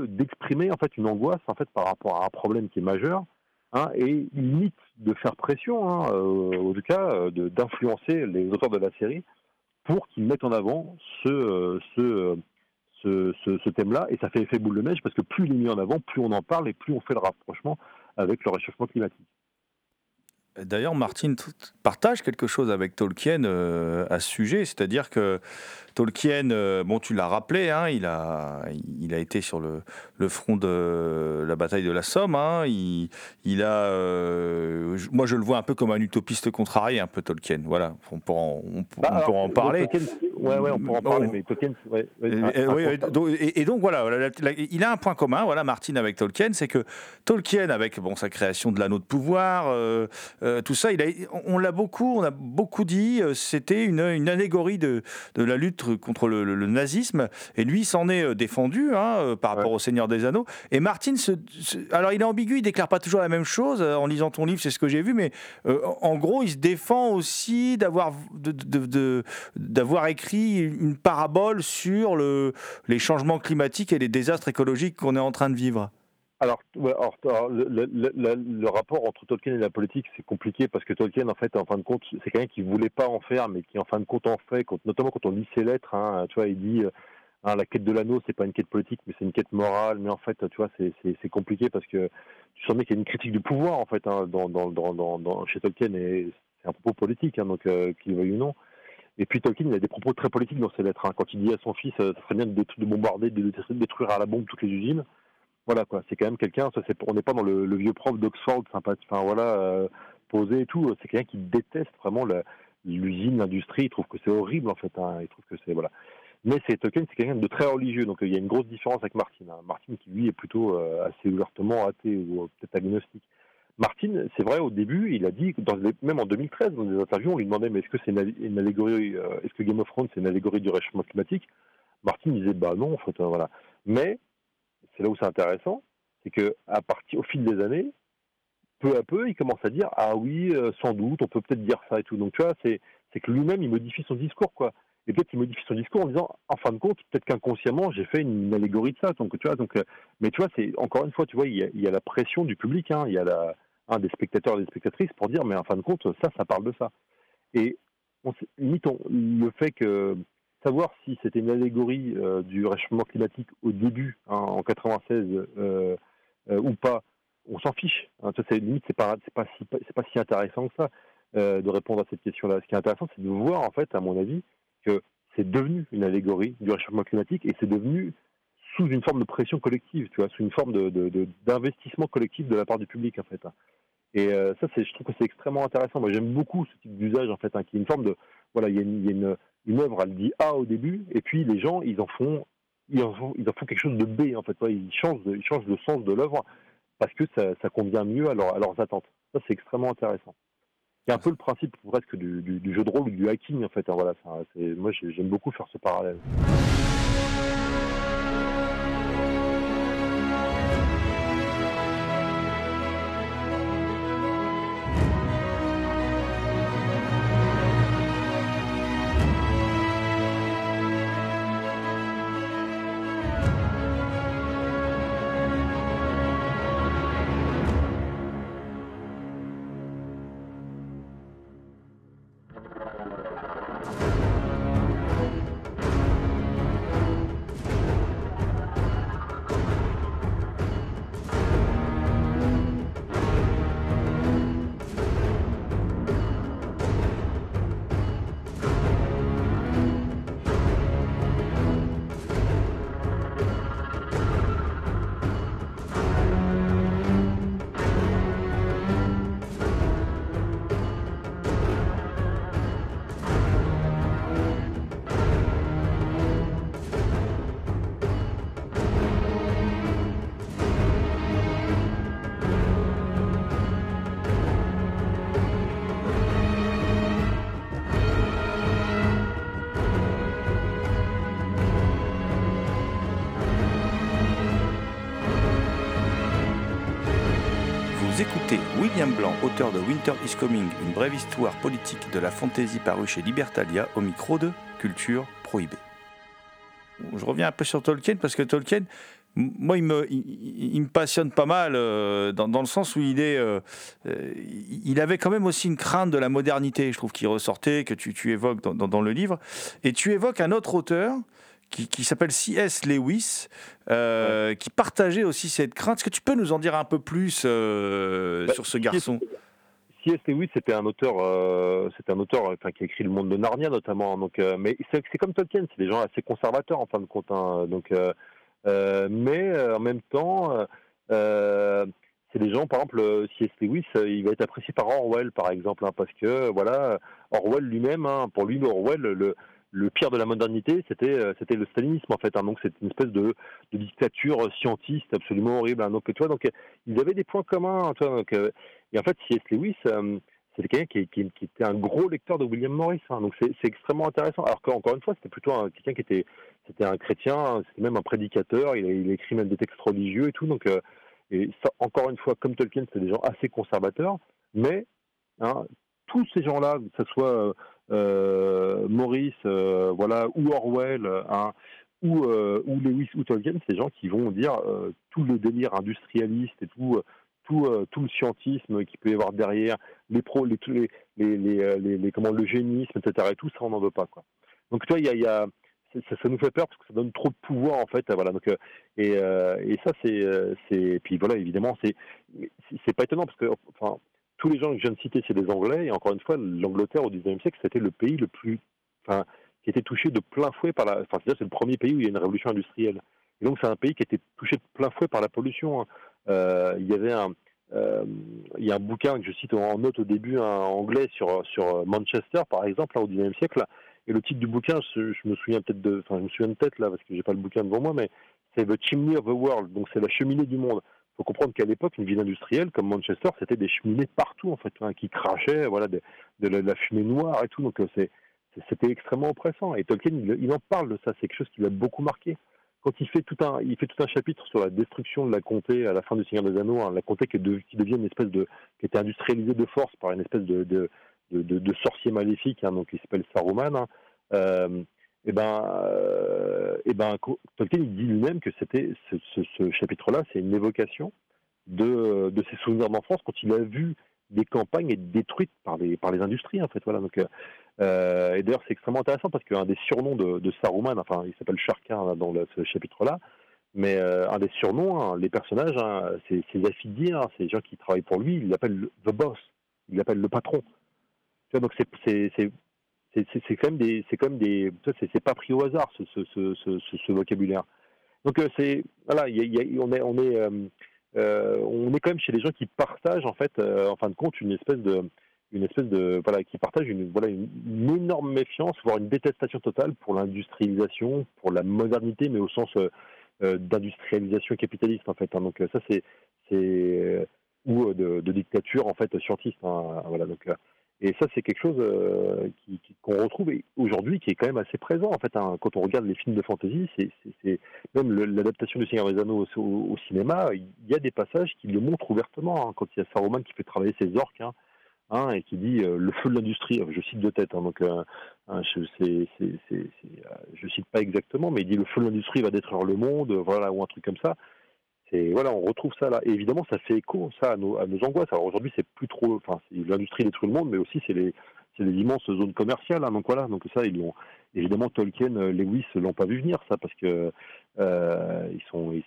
d'exprimer en fait une angoisse par rapport à un problème qui est majeur, hein, et limite de faire pression, hein, euh, en tout cas euh, d'influencer les auteurs de la série pour qu'ils mettent en avant ce, euh, ce, ce, thème-là, et ça fait effet boule de neige parce que plus il est mis en avant, plus on en parle et plus on fait le rapprochement avec le réchauffement climatique. D'ailleurs, Martin partage quelque chose avec Tolkien euh, à ce sujet, c'est-à-dire que Tolkien, euh, bon, tu l'as rappelé, hein, il, a, il a été sur le, le, front de la bataille de la Somme. Hein, il, il, a, euh, moi, je le vois un peu comme un utopiste contrarié, un peu Tolkien. Voilà, on pourra en, on, bah, en parler. Oui, ouais, on pourra en parler, mais Tolkien, ouais, et, donc voilà, il a un point commun, voilà, Martin avec Tolkien, c'est que Tolkien, avec bon sa création de l'anneau de pouvoir, euh, tout ça, il a, on l'a beaucoup, on a beaucoup dit, c'était une, une allégorie de, de la lutte contre le, nazisme. Et lui s'en est euh, défendu hein, euh, par rapport au Seigneur des Anneaux. Et Martin, se, alors il est ambigu, il déclare pas toujours la même chose. Euh, en lisant ton livre, c'est ce que j'ai vu, mais en gros, il se défend aussi d'avoir d'avoir écrit une parabole sur le, les changements climatiques et les désastres écologiques qu'on est en train de vivre. Alors, le, rapport entre Tolkien et la politique, c'est compliqué parce que Tolkien, en fait, en fin de compte, c'est quelqu'un qui voulait pas en faire, mais qui, en fin de compte, en fait, notamment quand on lit ses lettres. Hein, tu vois, il dit euh, hein, la quête de l'anneau, c'est pas une quête politique, mais c'est une quête morale. Mais en fait, tu vois, c'est compliqué parce que tu sens bien qu'il y a une critique du pouvoir, en fait, hein, dans, chez Tolkien, et c'est un propos politique, donc euh, qu'il veuille ou non. Et puis Tolkien, il a des propos très politiques dans ses lettres. Quand il dit à son fils, euh, ça serait bien de bombarder, de détruire à la bombe toutes les usines voilà c'est quand même quelqu'un, on n'est pas dans le, vieux prof d'Oxford, enfin voilà, euh, posé et tout, c'est quelqu'un qui déteste vraiment l'usine, l'industrie, il trouve que c'est horrible en fait, hein, il trouve que c'est voilà. Mais c'est Tolkien, c'est quelqu'un de très religieux, donc il y a une grosse différence avec Martin. Hein. Martin qui lui est plutôt euh, assez ouvertement athée ou euh, peut-être agnostique. Martin, c'est vrai, au début, il a dit, même en 2013, dans des interviews, on lui demandait, mais est-ce que c'est une, allégorie, est-ce que Game of Thrones, c'est une allégorie du réchauffement climatique? Martin disait, bah non, en fait, voilà. Mais c'est là où c'est intéressant, c'est que partir, au fil des années, peu à peu, il commence à dire ah oui, euh, sans doute, on peut peut-être dire ça et tout. Donc tu vois, c'est c'est que lui-même il modifie son discours quoi. Et peut-être qu'il modifie son discours en disant en fin de compte, peut-être qu'inconsciemment j'ai fait une, allégorie de ça. Donc tu vois, donc euh, mais tu vois, c'est encore une fois, tu vois, il y a, la pression du public, hein, il y a la, des spectateurs et des spectatrices pour dire mais en fin de compte, ça, ça parle de ça. Et on, limite le fait que savoir si c'était une allégorie euh, du réchauffement climatique au début, hein, en 96, euh, euh, ou pas, on s'en fiche. Hein, c'est limite, c'est pas, c'est pas si, c'est pas si intéressant que ça de répondre à cette question-là. Ce qui est intéressant, c'est de voir, en fait, à mon avis, que c'est devenu une allégorie du réchauffement climatique et c'est devenu sous une forme de pression collective, tu vois, sous une forme de, d'investissement collectif de la part du public, en fait. Et ça, c'est, je trouve que c'est extrêmement intéressant. Moi, j'aime beaucoup ce type d'usage, en fait, qui est une forme de, voilà, il y a une une œuvre, elle dit A au début, et puis les gens, ils en font, ils en font, ils en font quelque chose de B, en fait. Ils changent, ils changent le sens de l'œuvre parce que ça, ça, convient mieux à, à leurs attentes. Ça, c'est extrêmement intéressant. C'est un peu le principe presque du, du, jeu de rôle ou du hacking, en fait. Hein, voilà, moi, j'aime beaucoup faire ce parallèle. Auteur de Winter is Coming, une brève histoire politique de la fantaisie parue chez Libertalia, au micro de Culture Prohibée. Je reviens un peu sur Tolkien parce que Tolkien, moi, il me, il, me, passionne pas mal euh, dans, dans, le sens où il est, euh, euh, il avait quand même aussi une crainte de la modernité, je trouve, qui ressortait, que tu, tu évoques dans, dans, dans, le livre. Et tu évoques un autre auteur qui, qui s'appelle C.S. Lewis, ouais. qui partageait aussi cette crainte. Est-ce que tu peux nous en dire un peu plus bah, sur ce garçon? C.S. Lewis, c'était un auteur, euh, c'était un auteur, enfin, qui a écrit Le Monde de Narnia notamment. Donc, euh, mais c'est, comme Tolkien, c'est des gens assez conservateurs en fin de compte. Hein, donc, euh, mais en même temps, c'est des gens, par exemple, C.S. Lewis, il va être apprécié par Orwell, par exemple, hein, parce que voilà, Orwell lui-même, hein, pour lui, Orwell, le le pire de la modernité, c'était c'était le stalinisme en fait. Hein, donc c'est une espèce de, dictature scientiste absolument horrible. Hein, donc toi, donc ils avaient des points communs. Toi, donc, et en fait, C.S. Lewis, euh, c'était quelqu'un qui, était un gros lecteur de William Morris. Hein, donc c'est extrêmement intéressant. Alors qu'encore une fois, c'était plutôt quelqu'un qui était, c'était un chrétien, c'était même un prédicateur. Il, il écrit même des textes religieux et tout. Donc euh, encore une fois, comme Tolkien, c'est des gens assez conservateurs, mais hein, tous ces gens-là, que ce soit euh, Maurice, euh, voilà, ou Orwell, hein, ou, euh, ou Lewis ou Tolkien, c'est gens qui vont dire euh, tout le délire industrialiste et tout tout, euh, tout le scientisme qui peut y avoir derrière, les pros, les, les, les, euh, les, comment, le génisme, etc. Et tout ça, on n'en veut pas. Quoi. Donc, toi, il y a, ça, nous fait peur parce que ça donne trop de pouvoir en fait voilà donc et, euh, et ça c'est puis voilà évidemment c'est pas étonnant parce que enfin tous les gens que je viens de citer c'est des anglais et encore une fois l'Angleterre au 19e siècle c'était le pays le plus qui était touché de plein fouet par la enfin c'est le premier pays où il y a une révolution industrielle et donc c'est un pays qui était touché de plein fouet par la pollution hein. Euh, il y avait un, euh, il y a un bouquin que je cite en note au début, un anglais sur, sur Manchester, par exemple, au XIXe siècle. Et le titre du bouquin, je, je me souviens peut-être de, enfin, je me souviens de tête là, parce que j'ai pas le bouquin devant moi, mais c'est The Chimney of the World, donc c'est la cheminée du monde. Il faut comprendre qu'à l'époque, une ville industrielle comme Manchester, c'était des cheminées partout, en fait, hein, qui crachaient, voilà, de, la, fumée noire et tout. Donc c'est, c'était extrêmement oppressant. Et Tolkien, il, il en parle de ça. C'est quelque chose qui l'a beaucoup marqué quand il fait tout un, il fait tout un chapitre sur la destruction de la comté à la fin du Seigneur des Anneaux, hein, la comté qui, de, qui, devient une espèce de, qui était industrialisée de force par une espèce de, de, sorcier maléfique, hein, donc qui s'appelle Saruman. Hein, euh, et ben, euh, et ben, Tolkien il dit lui-même que c'était ce, chapitre-là, c'est une évocation de, de ses souvenirs d'enfance quand il a vu des campagnes être détruites par les industries en fait voilà euh, et d'ailleurs, c'est extrêmement intéressant parce qu'un des surnoms de, Saruman, enfin, il s'appelle Sharkin dans ce chapitre-là, mais euh, un des surnoms, hein, les personnages, hein, c'est ses affidés, hein, les gens qui travaillent pour lui, il l'appelle the boss, il l'appelle le patron. Donc c'est c'est quand même des c'est même des c'est pas pris au hasard ce ce, ce, ce, vocabulaire. Donc euh, c'est voilà, y a, y a, on est on est euh, euh, on est quand même chez les gens qui partagent en fait euh, en fin de compte une espèce de une espèce de voilà qui partage une voilà une, une énorme méfiance, voire une détestation totale pour l'industrialisation, pour la modernité, mais au sens euh, euh d'industrialisation capitaliste en fait. Hein. Donc ça c'est c'est ou de, de, dictature en fait scientiste. Hein. Voilà donc et ça c'est quelque chose euh, qu'on retrouve aujourd'hui qui est quand même assez présent en fait. Hein. Quand on regarde les films de fantasy, c'est, même l'adaptation du Seigneur des Anneaux au, au, cinéma, il y a des passages qui le montrent ouvertement. Hein. Quand il y a Saruman qui fait travailler ses orques. Hein, et qui dit euh, le feu de l'industrie. Je cite de tête, donc euh, je, c'est, c'est, euh, je cite pas exactement, mais il dit le feu de l'industrie va détruire le monde, voilà, ou un truc comme ça. C'est voilà, on retrouve ça là. Et évidemment, ça fait écho ça à nos, à nos angoisses. Alors aujourd'hui, c'est plus trop, enfin, l'industrie détruit le monde, mais aussi c'est les, les immenses zones commerciales. Hein, donc voilà, donc ça, ils l'ont. Évidemment, Tolkien, Lewis l'ont pas vu venir ça parce que euh,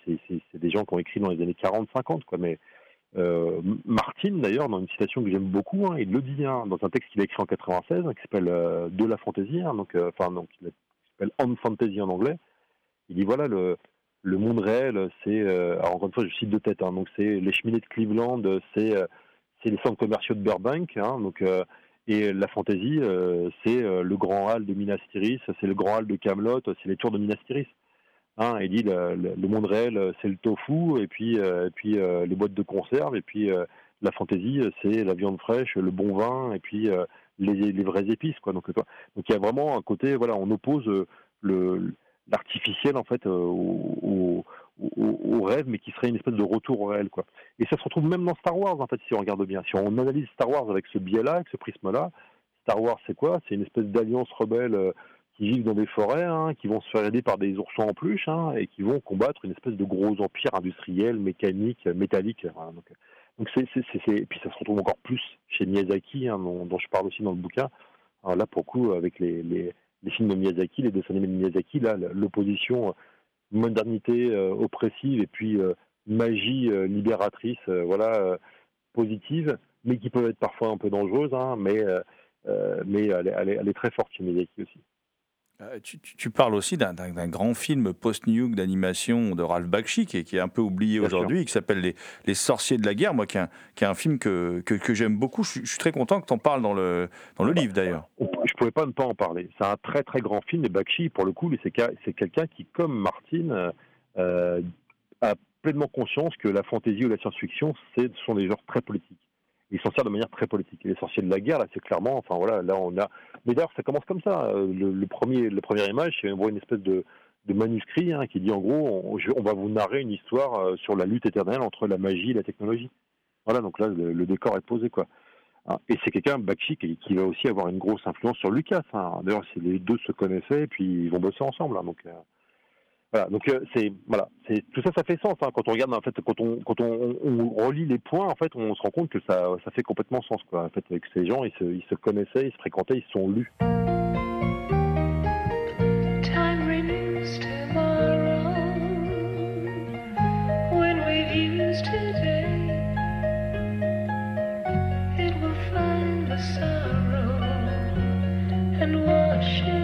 c'est, des gens qui ont écrit dans les années 40-50, quoi, mais euh, Martin, d'ailleurs, dans une citation que j'aime beaucoup, hein, il le dit hein, dans un texte qu'il a écrit en 96, hein, qui s'appelle euh, De la fantaisie, donc, euh, enfin, donc, il s'appelle On Fantasy en anglais. Il dit voilà, le, le monde réel, c'est, euh, alors encore une fois, je cite de tête, hein, donc c'est les cheminées de Cleveland, c'est euh, c'est les centres commerciaux de Burbank, hein, donc, et la fantaisie, c'est le grand hall de Minas Tirith, c'est le grand hall de Camelot, c'est les tours de Minas Tirith. Hein, il dit le, le, le, monde réel, euh, c'est le tofu, et puis, euh, et puis euh, les boîtes de conserve, et puis euh, la fantaisie, c'est la viande fraîche, le bon vin, et puis euh, les, les vraies épices. Quoi. Donc, donc il y a vraiment un côté, voilà, on oppose le l'artificiel en fait au, au, rêve, mais qui serait une espèce de retour au réel, quoi. Et ça se retrouve même dans Star Wars, en fait, si on regarde bien. Si on analyse Star Wars avec ce biais-là, avec ce prisme-là, Star Wars, c'est quoi? C'est une espèce d'alliance rebelle euh, qui vivent dans des forêts, hein, qui vont se faire aider par des oursons en peluche, hein, et qui vont combattre une espèce de gros empire industriel, mécanique, métallique. Donc, donc c'est, c'est, c'est, et puis ça se retrouve encore plus chez Miyazaki, hein, dont, je parle aussi dans le bouquin. Là, pour le coup, avec les, les films de Miyazaki, les dessins animés de Miyazaki, là, l'opposition euh, modernité euh, oppressive et puis euh, magie libératrice, voilà, positive, mais qui peut être parfois un peu dangereuse, hein, mais, mais elle est, elle est très forte chez Miyazaki aussi. Euh, Tu, tu- tu parles aussi d'un grand film post-nuke d'animation de Ralph Bakshi qui est, qui est un peu oublié aujourd'hui, qui s'appelle les, Les Sorciers de la Guerre, moi qui est un, qui est un film que, que, que j'aime beaucoup. Je, suis- je suis très content que tu en parles dans le, dans le livre d'ailleurs. On- Je pouvais pas ne pas en parler. C'est un très très grand film et Bakshi, pour le coup, c'est quelqu'un qui, comme Martin, euh, a pleinement conscience que la fantaisie ou la science-fiction, ce sont des genres très politiques. Il s'en sert de manière très politique. Et les sorciers de la guerre, là, c'est clairement, enfin voilà, là on a. Mais d'ailleurs, ça commence comme ça. Euh, Le, premier, la première image, c'est on une espèce de, manuscrit hein, qui dit en gros, on, va vous narrer une histoire euh, sur la lutte éternelle entre la magie et la technologie. Voilà, donc là, le, décor est posé, quoi. Hein, Et c'est quelqu'un, Bakshi, qui, va aussi avoir une grosse influence sur Lucas. hein. D'ailleurs, les deux se connaissaient, et puis ils vont bosser ensemble. hein, euh, voilà. Donc, euh, c'est voilà, c'est tout ça, ça fait sens. hein. quand on regarde, en fait, quand on quand on, on relit les points, en fait, on se rend compte que ça, ça fait complètement sens, quoi. En fait, avec ces gens, ils se, ils se connaissaient, ils se fréquentaient, ils se sont lus. Tomorrow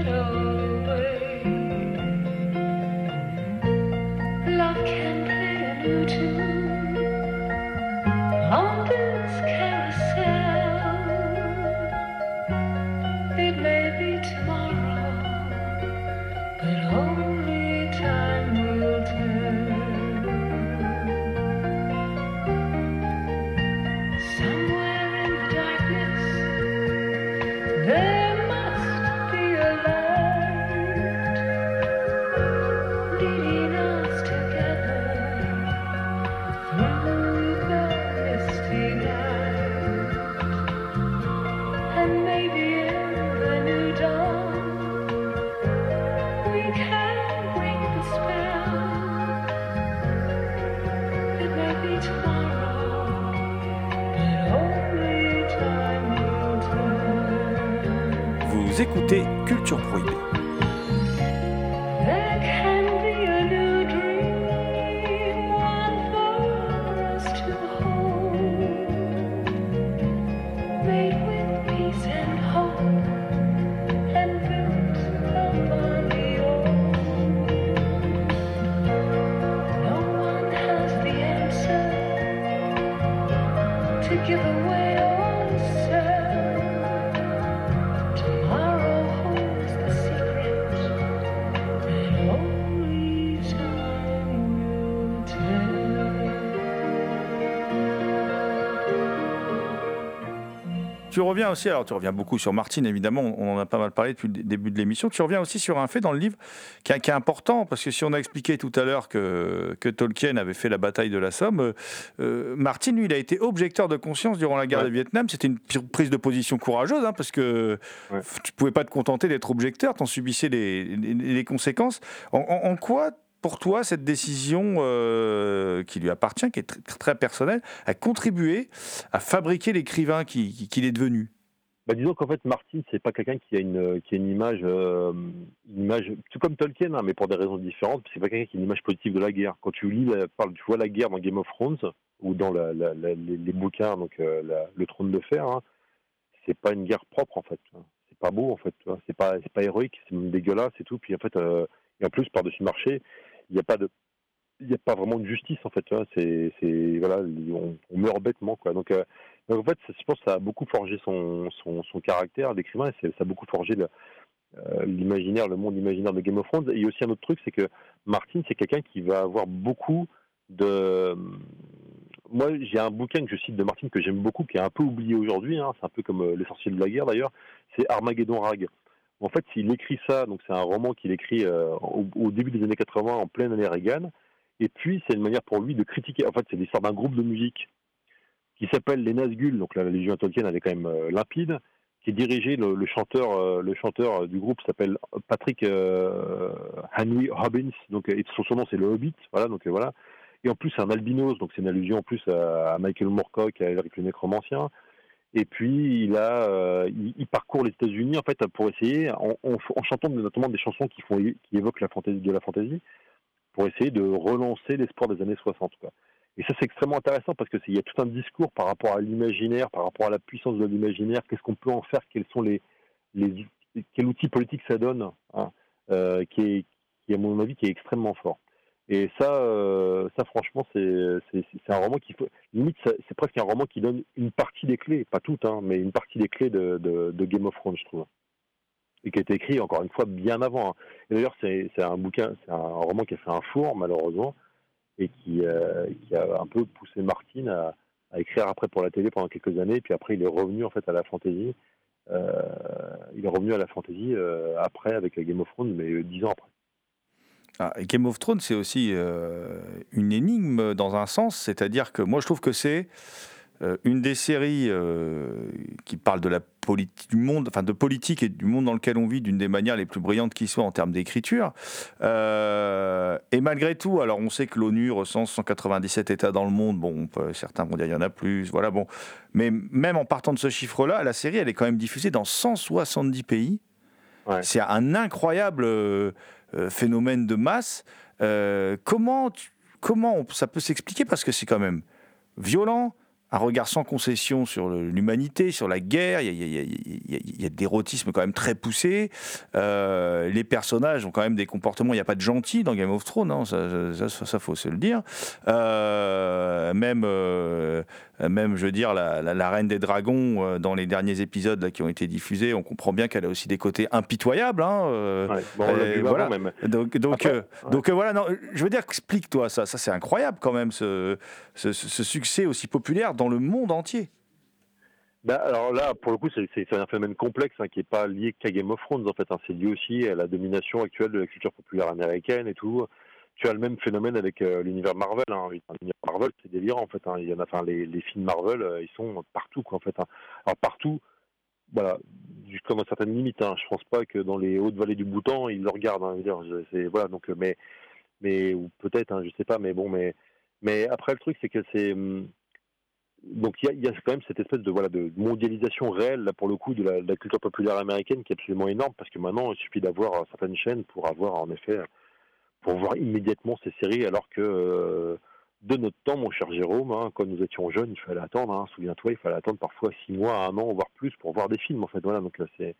Tu reviens aussi, alors tu reviens beaucoup sur Martine, évidemment, on en a pas mal parlé depuis le début de l'émission. Tu reviens aussi sur un fait dans le livre qui est, qui est important, parce que si on a expliqué tout à l'heure que, que Tolkien avait fait la bataille de la Somme, euh, euh, Martine, lui, il a été objecteur de conscience durant la guerre Ouais. de Vietnam. C'était une prise de position courageuse, hein, parce que Ouais. tu pouvais pas te contenter d'être objecteur, t'en subissais les, les- les conséquences. En, en- en quoi pour toi, cette décision euh, qui lui appartient, qui est tr- très personnelle, a contribué à fabriquer l'écrivain qui- qui- qu'il est devenu? Bah, disons qu'en fait, Martin, c'est pas quelqu'un qui a une qui a une image, euh, image, tout comme Tolkien, hein, mais pour des raisons différentes. C'est pas quelqu'un qui a une image positive de la guerre. Quand tu lis, tu vois la guerre dans Game of Thrones ou dans les, bouquins, donc euh, le Trône de Fer, hein, c'est pas une guerre propre en fait. vois. C'est pas beau en fait. C'est pas pas héroïque, c'est même dégueulasse et tout. Puis en fait, et en plus par dessus le marché, il n'y a pas de il n'y a pas vraiment de justice en fait. C'est c'est voilà, on, meurt bêtement quoi. Donc euh, donc en fait, je pense que ça a beaucoup forgé son, son, son caractère d'écrivain ça a beaucoup forgé euh, l'imaginaire, le monde imaginaire de Game of Thrones. Et il y a aussi un autre truc, c'est que Martin, c'est quelqu'un qui va avoir beaucoup de... Moi, j'ai un bouquin que je cite de Martin que j'aime beaucoup, qui est un peu oublié aujourd'hui, hein, c'est un peu comme euh, Les sorciers de la guerre d'ailleurs, c'est Armageddon Rag. En fait, s'il écrit ça, donc c'est un roman qu'il écrit euh, au, début des années 80, en pleine année Reagan, Et puis, c'est une manière pour lui de critiquer. En fait, c'est l'histoire d'un groupe de musique qui s'appelle les Nazgûl. Donc, la Légion Tolkien, elle est quand même euh, limpide. Qui est dirigé, le, chanteur, euh, le chanteur du groupe s'appelle Patrick euh, Henry Robbins. Donc, et son, son nom, c'est le Hobbit. Voilà, donc euh, voilà. Et en plus, c'est un albinos. Donc, c'est une allusion en plus à, à Michael Moorcock, à Eric le Nécromancien. Et puis, il, a, euh, il, il parcourt les États-Unis en fait pour essayer, en, en, chantant notamment des chansons qui, font, qui évoquent la fantaisie, de la fantaisie, pour essayer de relancer l'espoir des années 60. Quoi. Et ça, c'est extrêmement intéressant parce qu'il y a tout un discours par rapport à l'imaginaire, par rapport à la puissance de l'imaginaire, qu'est-ce qu'on peut en faire, quels sont les, les quel outil politique ça donne, hein, euh, qui, est, qui, à mon avis, qui est extrêmement fort. Et ça, euh, ça franchement, c'est un roman qui limite, c'est presque un roman qui donne une partie des clés, pas toutes, hein, mais une partie des clés de, Game of Thrones, je trouve. Et qui a été écrit, encore une fois, bien avant. hein. Et d'ailleurs, c'est un bouquin, c'est un roman qui a fait un four, malheureusement, et qui, euh, a un peu poussé Martin à, écrire après pour la télé pendant quelques années, puis après, il est revenu, en fait, à la fantasy. Euh, il est revenu à la fantasy euh, après, avec Game of Thrones, mais dix ans après. Ah, Game of Thrones, c'est aussi euh, une énigme dans un sens, c'est-à-dire que moi je trouve que c'est euh, une des séries euh, qui parle de la politique, du monde, enfin de politique et du monde dans lequel on vit d'une des manières les plus brillantes qui soit en termes d'écriture. Euh, et malgré tout, alors on sait que l'ONU recense 197 États dans le monde. Bon, peut- certains vont dire il y en a plus, voilà. Bon, mais même en partant de ce chiffre-là, la série elle est quand même diffusée dans 170 pays. Ouais. C'est un incroyable phénomène de masse. Euh, comment, comment ça peut s'expliquer Parce que c'est quand même violent, un regard sans concession sur l'humanité, sur la guerre. Il y a, il y a- il y a- il y a de l'érotisme quand même très poussé. Euh, les personnages ont quand même des comportements. Il n'y a pas de gentils dans Game of Thrones, hein, ça, ça, ça, ça, faut se le dire. Euh, même, euh, même, je veux dire, la, la- la reine des dragons dans les derniers épisodes là, qui ont été diffusés, on comprend bien qu'elle a aussi des côtés impitoyables. hein, Ouais. Bon, voilà. même. donc, donc, Après, ouais. donc voilà, non, je veux dire, explique-toi ça. Ça, c'est incroyable quand même, ce, ce, ce succès aussi populaire dans le monde entier. Bah, alors là, pour le coup, c'est un phénomène complexe hein, qui n'est pas lié qu'à Game of Thrones, en fait. hein. C'est lié aussi à la domination actuelle de la culture populaire américaine et tout. Tu as le même phénomène avec euh, l'univers Marvel. Hein. L'univers Marvel, c'est délirant, en fait. Il y en a, les, films Marvel, euh, ils sont partout, quoi, en fait. Alors, partout, voilà, jusqu'à une certaine limite. Hein. Je pense pas que dans les hautes vallées du Bhoutan, ils le regardent. C'est- voilà, donc, euh, mais, mais, ou peut-être, hein, je sais pas, mais bon, mais, mais après, le truc, c'est que c'est. Donc il y a, quand même cette espèce de voilà de mondialisation réelle là pour le coup de la, culture populaire américaine qui est absolument énorme parce que maintenant il suffit d'avoir euh, certaines chaînes pour avoir en effet pour voir immédiatement ces séries alors que euh, de notre temps mon cher Jérôme hein, quand nous étions jeunes il fallait attendre hein, souviens-toi il fallait attendre parfois six mois un an voire plus pour voir des films en fait voilà donc c'est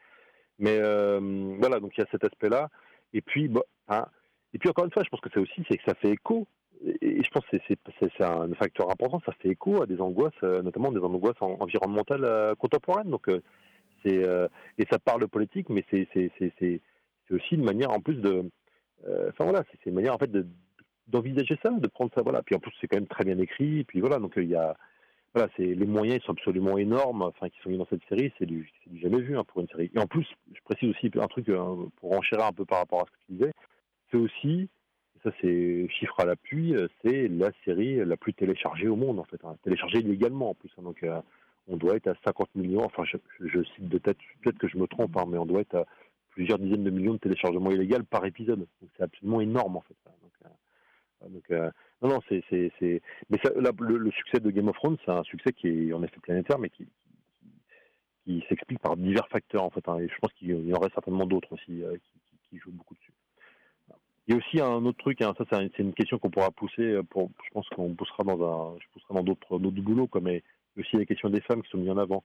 mais euh, voilà donc il y a cet aspect là et puis bah, hein, et puis encore une fois je pense que c'est aussi c'est que ça fait écho et je pense que c'est- un facteur important, ça fait écho à des angoisses, euh, notamment des angoisses en- environnementales euh, contemporaines. Donc, euh, c'est et ça parle politique, mais c'est aussi une manière en plus de, enfin voilà, c'est une manière en fait de d'envisager ça, de prendre ça, voilà. Puis en plus c'est quand même très bien écrit, puis voilà, donc il y a, voilà, c'est les moyens ils sont absolument énormes, enfin qui sont mis dans cette série, c'est du, jamais vu hein, pour une série. Et en plus, je précise aussi un truc pour enchérir un peu par rapport à ce que tu disais, c'est aussi ça c'est chiffre à l'appui, euh, c'est la série la plus téléchargée au monde en fait, hein. téléchargée illégalement en plus. hein. donc euh, on doit être à 50 millions, enfin je, cite de tête, peut-être que je me trompe, hein, mais on doit être à plusieurs dizaines de millions de téléchargements illégaux par épisode. Donc c'est absolument énorme en fait. Donc, euh, non, non, c'est, c'est, c'est... mais le, succès de Game of Thrones, c'est un succès qui est en effet planétaire, mais qui, s'explique par divers facteurs en fait. et je pense qu'il y en aurait certainement d'autres aussi qui, qui jouent beaucoup dessus. Il y a aussi un autre truc, hein, ça c'est un- c'est une question qu'on pourra pousser, euh, je pense qu'on poussera dans un, je pousserai dans d'autres boulots, mais aussi la question des femmes qui sont mises en avant.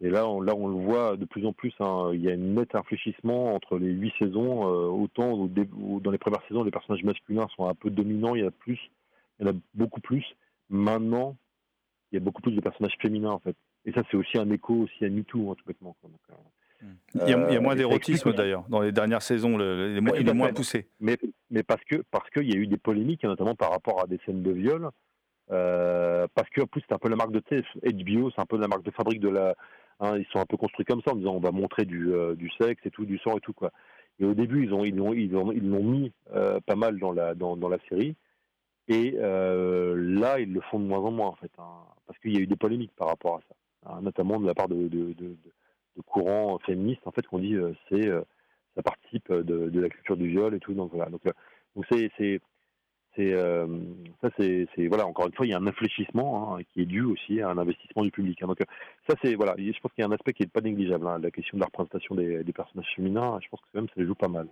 Et là, on, là, on le voit de plus en plus. hein, il y a un net infléchissement entre les huit saisons. euh, autant au dans les premières saisons, les personnages masculins sont un peu dominants. Il y en a plus, il y en a beaucoup plus. Maintenant, il y a beaucoup plus de personnages féminins en fait. Et ça, c'est aussi un écho aussi à MeToo, hein, tout bêtement. euh, Il y a, il y a Euh, moins ça d'érotisme d'ailleurs. Dans les dernières saisons, le- Ouais, il est moins poussé. mais, mais parce que parce qu'il y a eu des polémiques, notamment par rapport à des scènes de viol, euh, parce que en plus c'est un peu la marque de HBO, c'est un peu la marque de fabrique de la, hein, ils sont un peu construits comme ça en disant on va montrer du, euh, du sexe et tout, du sang et tout quoi. Et au début ils ont ils l'ont ils l'ont ils l'ont mis euh, pas mal dans la dans, dans la série, Et euh, là, ils le font de moins en moins, en fait, hein, parce qu'il y a eu des polémiques par rapport à ça, hein, notamment de la part de, de, de, de courants féministes, en fait, qu'on dit euh, c'est euh, ça participe de, la culture du viol et tout. Donc voilà. Donc, euh, donc c'est c'est ça c'est voilà encore une fois il y a un infléchissement hein, qui est dû aussi à un investissement du public. hein. Donc ça c'est voilà, je pense qu'il y a un aspect qui est pas négligeable. hein, la question de la représentation des, des personnages féminins, je pense que même ça joue pas mal.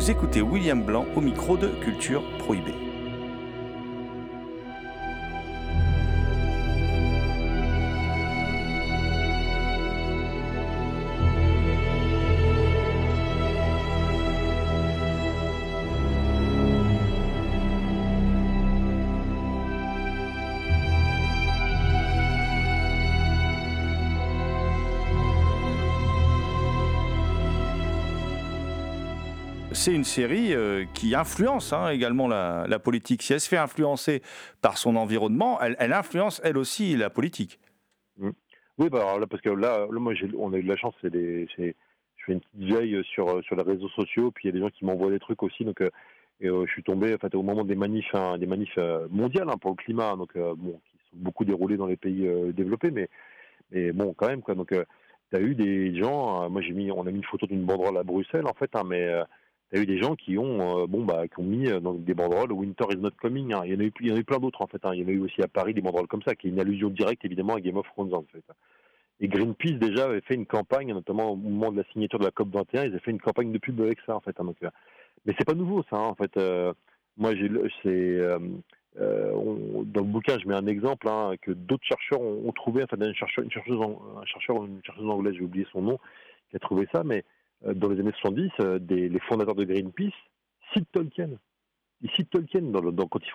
Vous écoutez William Blanc au micro de Culture Prohibée. C'est une série euh, qui influence hein, également la, politique. Si elle se fait influencer par son environnement, elle, influence elle aussi la politique. Oui, bah parce que là, moi, on a eu de la chance. Je fais une petite veille sur les réseaux sociaux, puis il y a des gens qui m'envoient des trucs aussi. Donc, euh, euh, je suis tombé, au moment des manifs, hein, des manifs mondiales hein, pour le climat, donc bon, qui sont beaucoup déroulées dans les pays développés, mais bon, quand même. Donc, tu as eu des gens. moi, j'ai mis, on a mis une photo d'une banderole à Bruxelles, en fait, hein, mais tu as eu des gens qui ont, euh, bon, bah, qui ont mis euh, donc, des banderoles Winter is not coming. hein. Il y en a eu, plein d'autres, en fait. hein. Il y en a eu aussi à Paris des banderoles comme ça, qui est une allusion directe, évidemment, à Game of Thrones, en fait. Et Greenpeace déjà avait fait une campagne, notamment au moment de la signature de la COP 21, ils avaient fait une campagne de pub avec ça en fait. hein, donc, euh, mais c'est pas nouveau ça. hein, en fait, moi c'est dans le bouquin, je mets un exemple que d'autres chercheurs ont, trouvé. Enfin, une chercheuse, un chercheur, une chercheuse anglaise, j'ai oublié son nom, qui a trouvé ça. Mais dans les années 70, euh, les fondateurs de Greenpeace citent Tolkien. Ils citent Tolkien quand ils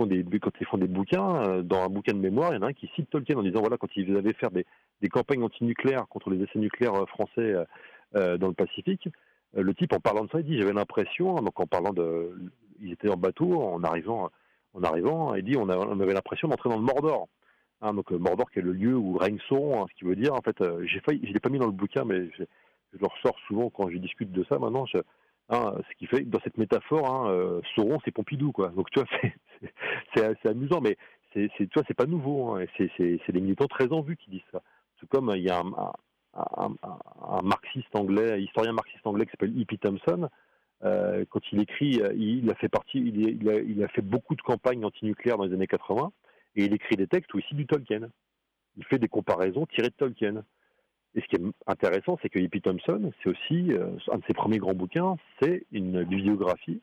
font des bouquins. euh, dans un bouquin de mémoire, il y en a un qui cite Tolkien en disant voilà quand ils avaient faire des des campagnes antinucléaires contre les essais nucléaires euh, français euh, euh, dans le Pacifique, euh, le type en parlant de ça, il dit j'avais l'impression, donc en parlant de, ils étaient en bateau, en arrivant, en arrivant, il dit on, avait l'impression d'entrer dans le Mordor. Hein, donc Mordor qui est le lieu où règne Sauron, hein, ce qui veut dire en fait, euh, j'ai failli, je l'ai pas mis dans le bouquin, mais je, le ressors souvent quand je discute de ça maintenant. hein, ce qui fait dans cette métaphore, hein, euh, Sauron c'est Pompidou quoi. Donc tu vois, c'est- amusant, mais c'est, tu c'est pas nouveau. Hein, c'est, des militants très en vue qui disent ça. Tout comme euh, il y a un, marxiste anglais, un historien marxiste anglais qui s'appelle E.P. Thompson. euh, quand il écrit, il, a fait partie, il, a, il a fait beaucoup de campagnes antinucléaires dans les années 80, et il écrit des textes cite du Tolkien. Il fait des comparaisons tirées de Tolkien. Et ce qui est intéressant, c'est que E.P. Thompson, c'est aussi euh, un de ses premiers grands bouquins, c'est une biographie,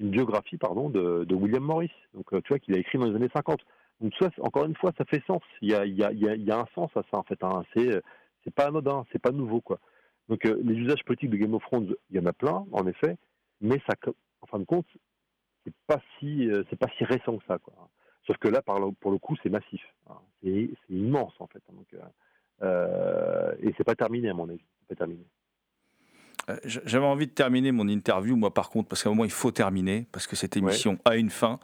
une biographie pardon de, William Morris. Donc euh, tu vois qu'il a écrit dans les années 50. Donc encore une fois, ça fait sens. Il y a, un sens à ça en fait. Hein. C'est euh, pas anodin, c'est pas nouveau quoi. Donc les usages politiques de Game of Thrones, il y en a plein en effet, mais ça, en fin de compte, c'est pas si c'est pas si récent que ça quoi. Sauf que là, pour le coup, c'est massif. hein. C'est immense en fait. hein. Et c'est pas terminé à mon avis. C'est pas terminé. Euh, J'avais envie de terminer mon interview, moi par contre, parce qu'à un moment il faut terminer, parce que cette émission a une fin,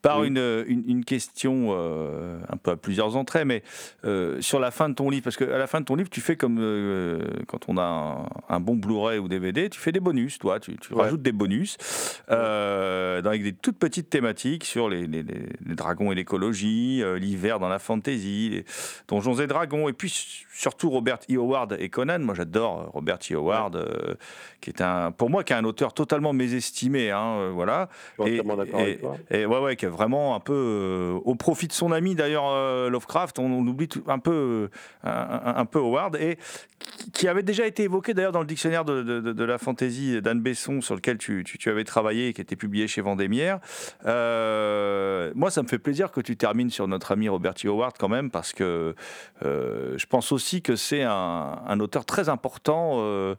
par Oui. une, euh, une, une question euh, un peu à plusieurs entrées, mais euh, sur la fin de ton livre, parce qu'à la fin de ton livre, tu fais comme euh, quand on a un, un bon Blu-ray ou DVD, tu fais des bonus, toi, tu, tu Ouais. rajoutes des bonus, dans- avec des toutes petites thématiques sur les, les- les- les dragons et l'écologie, l'hiver dans la fantasy, les donjons et dragons, et puis surtout Robert E. Howard et Conan. Moi j'adore Robert E. Howard. Qui est un, pour moi, qui est un auteur totalement mésestimé, hein, euh, voilà. Et, et- avec toi. et ouais, ouais, qui est vraiment un peu euh, au profit de son ami d'ailleurs euh, Lovecraft. On, on oublie tout- un peu, un, peu Howard et qui- avait déjà été évoqué d'ailleurs dans le dictionnaire de, de- de- de la fantaisie d'Anne Besson, sur lequel tu, tu- tu avais travaillé et qui était publié chez Vendémiaire. Moi, ça me fait plaisir que tu termines sur notre ami Robert T. Howard quand même, parce que je pense aussi que c'est un, un auteur très important euh,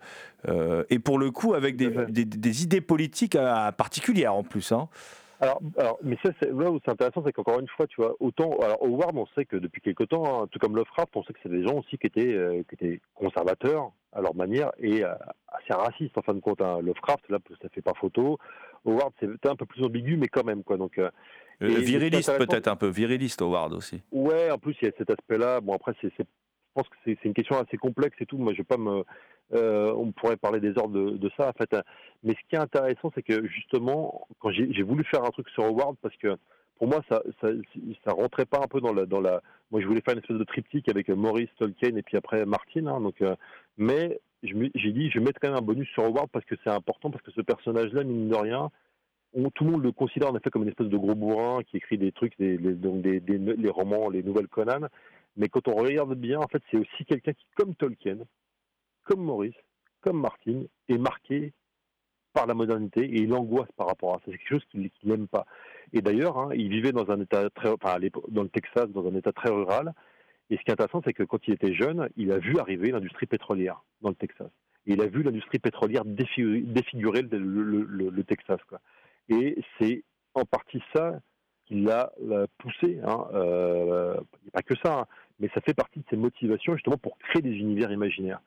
euh, et pour le coup avec des, idées politiques euh, particulières en plus. hein. Alors, alors, mais ça, c'est là où c'est intéressant, c'est qu'encore une fois, tu vois, autant, alors Howard, on sait que depuis quelque temps, hein, tout comme Lovecraft, on sait que c'est des gens aussi qui étaient, euh, qui étaient conservateurs à leur manière et euh, assez racistes en fin de compte. hein. Lovecraft, là, ça fait pas photo. Howard, c'est un peu plus ambigu, mais quand même, quoi. Donc, euh, viriliste peut-être un peu, viriliste Howard aussi. Ouais, en plus il y a cet aspect-là. Bon après, c'est, pense que c'est, une question assez complexe et tout. Moi, je vais pas me, euh, on pourrait parler des heures de, ça en fait. Mais ce qui est intéressant, c'est que justement, quand j'ai, voulu faire un truc sur Howard, parce que pour moi, ça, ça, rentrait pas un peu dans la. Moi, je voulais faire une espèce de triptyque avec Maurice Tolkien et puis après Martin. hein, donc, euh, mais je j'ai dit, je vais mettre quand même un bonus sur Howard parce que c'est important, parce que ce personnage-là, mine de rien, tout le monde le considère en effet comme une espèce de gros bourrin qui écrit des trucs, des, les, donc des, des- les romans, les nouvelles Conan. Mais quand on regarde bien, en fait, c'est aussi quelqu'un qui, comme Tolkien, comme Maurice, comme Martin, est marqué par la modernité et il angoisse par rapport à ça. C'est quelque chose qu'il n'aime pas. Et d'ailleurs, hein, il vivait dans un état très, enfin, dans le Texas, dans un état très rural. Et ce qui est intéressant, c'est que quand il était jeune, il a vu arriver l'industrie pétrolière dans le Texas. Et il a vu l'industrie pétrolière défi- défigurer le, Texas. Et c'est en partie ça qui l'a poussé. Hein, euh, pas que ça, hein, mais ça fait partie de ses motivations justement pour créer des univers imaginaires,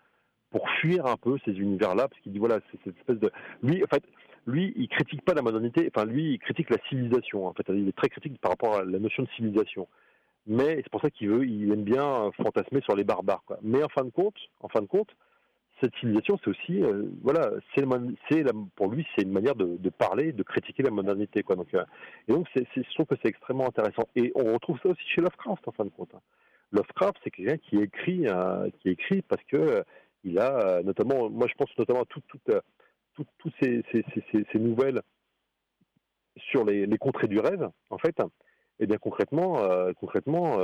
pour fuir un peu ces univers-là, parce qu'il dit voilà, c'est cette espèce de. Lui, en fait, lui, il critique pas la modernité. Enfin, lui, il critique la civilisation. En fait, il est très critique par rapport à la notion de civilisation. Mais c'est pour ça qu'il veut, il aime bien fantasmer sur les barbares. Quoi. Mais en fin de compte, en fin de compte, cette civilisation, c'est aussi, euh, voilà, c'est, pour lui, c'est une manière de, parler, de critiquer la modernité, quoi. Donc, euh, et donc, je trouve que c'est extrêmement intéressant. Et on retrouve ça aussi chez Lovecraft, en fin de compte. hein. Lovecraft, c'est quelqu'un qui écrit, euh, qui écrit parce que euh, il a, euh, notamment, moi, je pense notamment à toutes, ces, nouvelles sur les, contrées du rêve, en fait. Et bien concrètement, concrètement,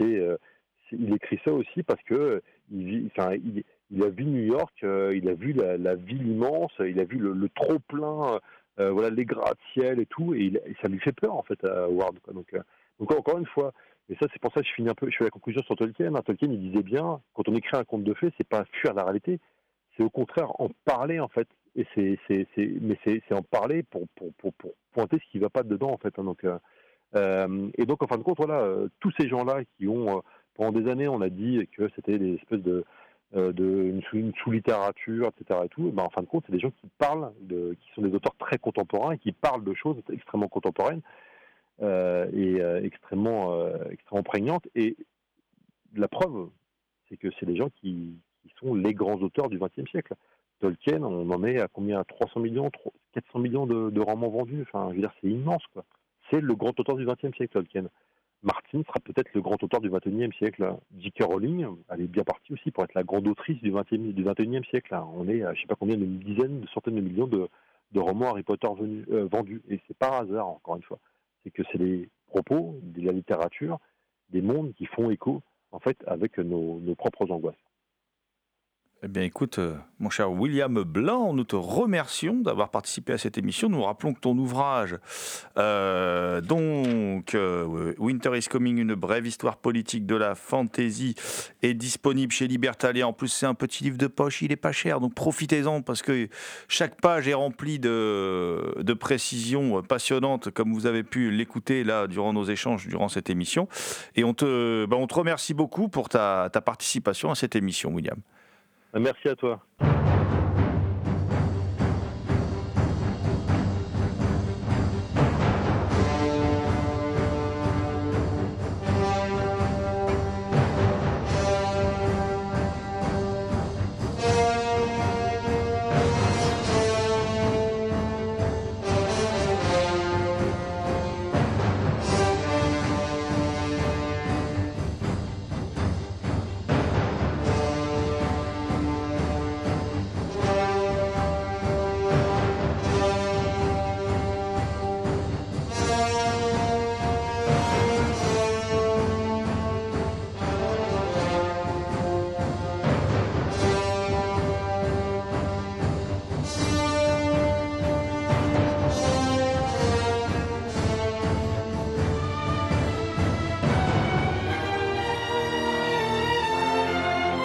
il écrit ça aussi parce que il, a vu New York, il a vu la, ville immense, il a vu le, trop plein, voilà les gratte-ciel et tout, et, ça lui fait peur en fait à euh, donc encore une fois, et ça c'est pour ça que je finis un peu, je fais la conclusion sur Tolkien. hein. Tolkien il disait bien, quand on écrit un conte de fées, c'est pas fuir la réalité, c'est au contraire en parler en fait. Et c'est, c'est, c'est, mais c'est, c'est en parler pour, pour, pour, pour pointer ce qui va pas dedans en fait. hein. Donc, euh, euh, et donc en fin de compte, voilà, euh, tous ces gens-là qui ont, pendant des années, on a dit que c'était des espèces de, de une, sous- une sous-littérature, etc. Et tout, ben, en fin de compte, c'est des gens qui parlent, qui sont des auteurs très contemporains et qui parlent de choses extrêmement contemporaines euh, et euh, extrêmement, euh, extrêmement prégnantes. Et la preuve, c'est que c'est des gens qui, sont les grands auteurs du XXe siècle. Tolkien, on en est à combien? À 300 millions, 300 400 millions de, romans vendus? Enfin, c'est immense, quoi. C'est le grand auteur du XXe siècle, Tolkien. Martin sera peut-être le grand auteur du XXIe siècle. J.K. Rowling, elle est bien partie aussi pour être la grande autrice du XXe du 21e siècle. là. On est à je sais pas combien de dizaines, de centaines de millions de, romans Harry Potter vendus. Et c'est par hasard, encore une fois. C'est que c'est les propos de la littérature, des mondes qui font écho, en fait, avec nos, nos propres angoisses. Eh bien, écoute, euh, mon cher William Blanc, nous te remercions d'avoir participé à cette émission. Nous rappelons que ton ouvrage, euh, donc euh, Winter is Coming, une brève histoire politique de la fantasy, est disponible chez Libertalia. En plus, c'est un petit livre de poche, il est pas cher, donc profitez-en parce que chaque page est remplie de, de précisions passionnantes, comme vous avez pu l'écouter là durant nos échanges, durant cette émission. Et on te, ben, on te remercie beaucoup pour ta, ta participation à cette émission, William. Merci à toi.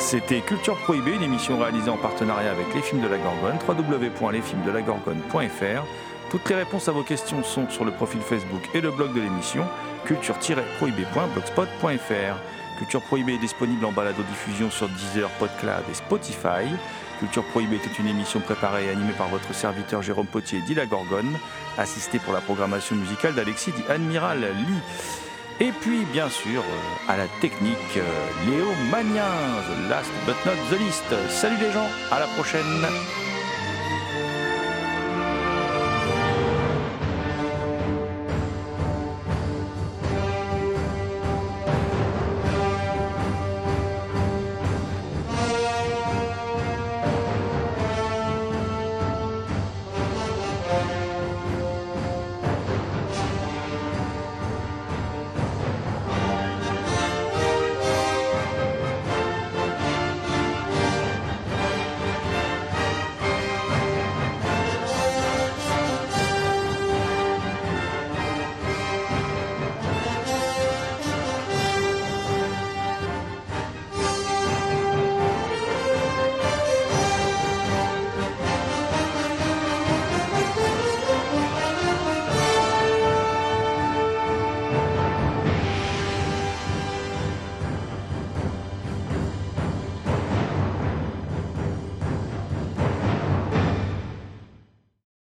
C'était Culture Prohibée, une émission réalisée en partenariat avec les films de la Gorgone, www.lesfilmsdelagorgone.fr. Toutes les réponses à vos questions sont sur le profil Facebook et le blog de l'émission, culture-prohibée.blogspot.fr. Culture Prohibée est disponible en balado-diffusion sur Deezer, PodCloud et Spotify. Culture Prohibée était une émission préparée et animée par votre serviteur Jérôme Potier dit la Gorgone, assisté pour la programmation musicale d'Alexis dit Admiral Lee. Et puis, bien sûr, euh, à la technique, euh, Léo Magnin, The Last But Not The List. Salut les gens, à la prochaine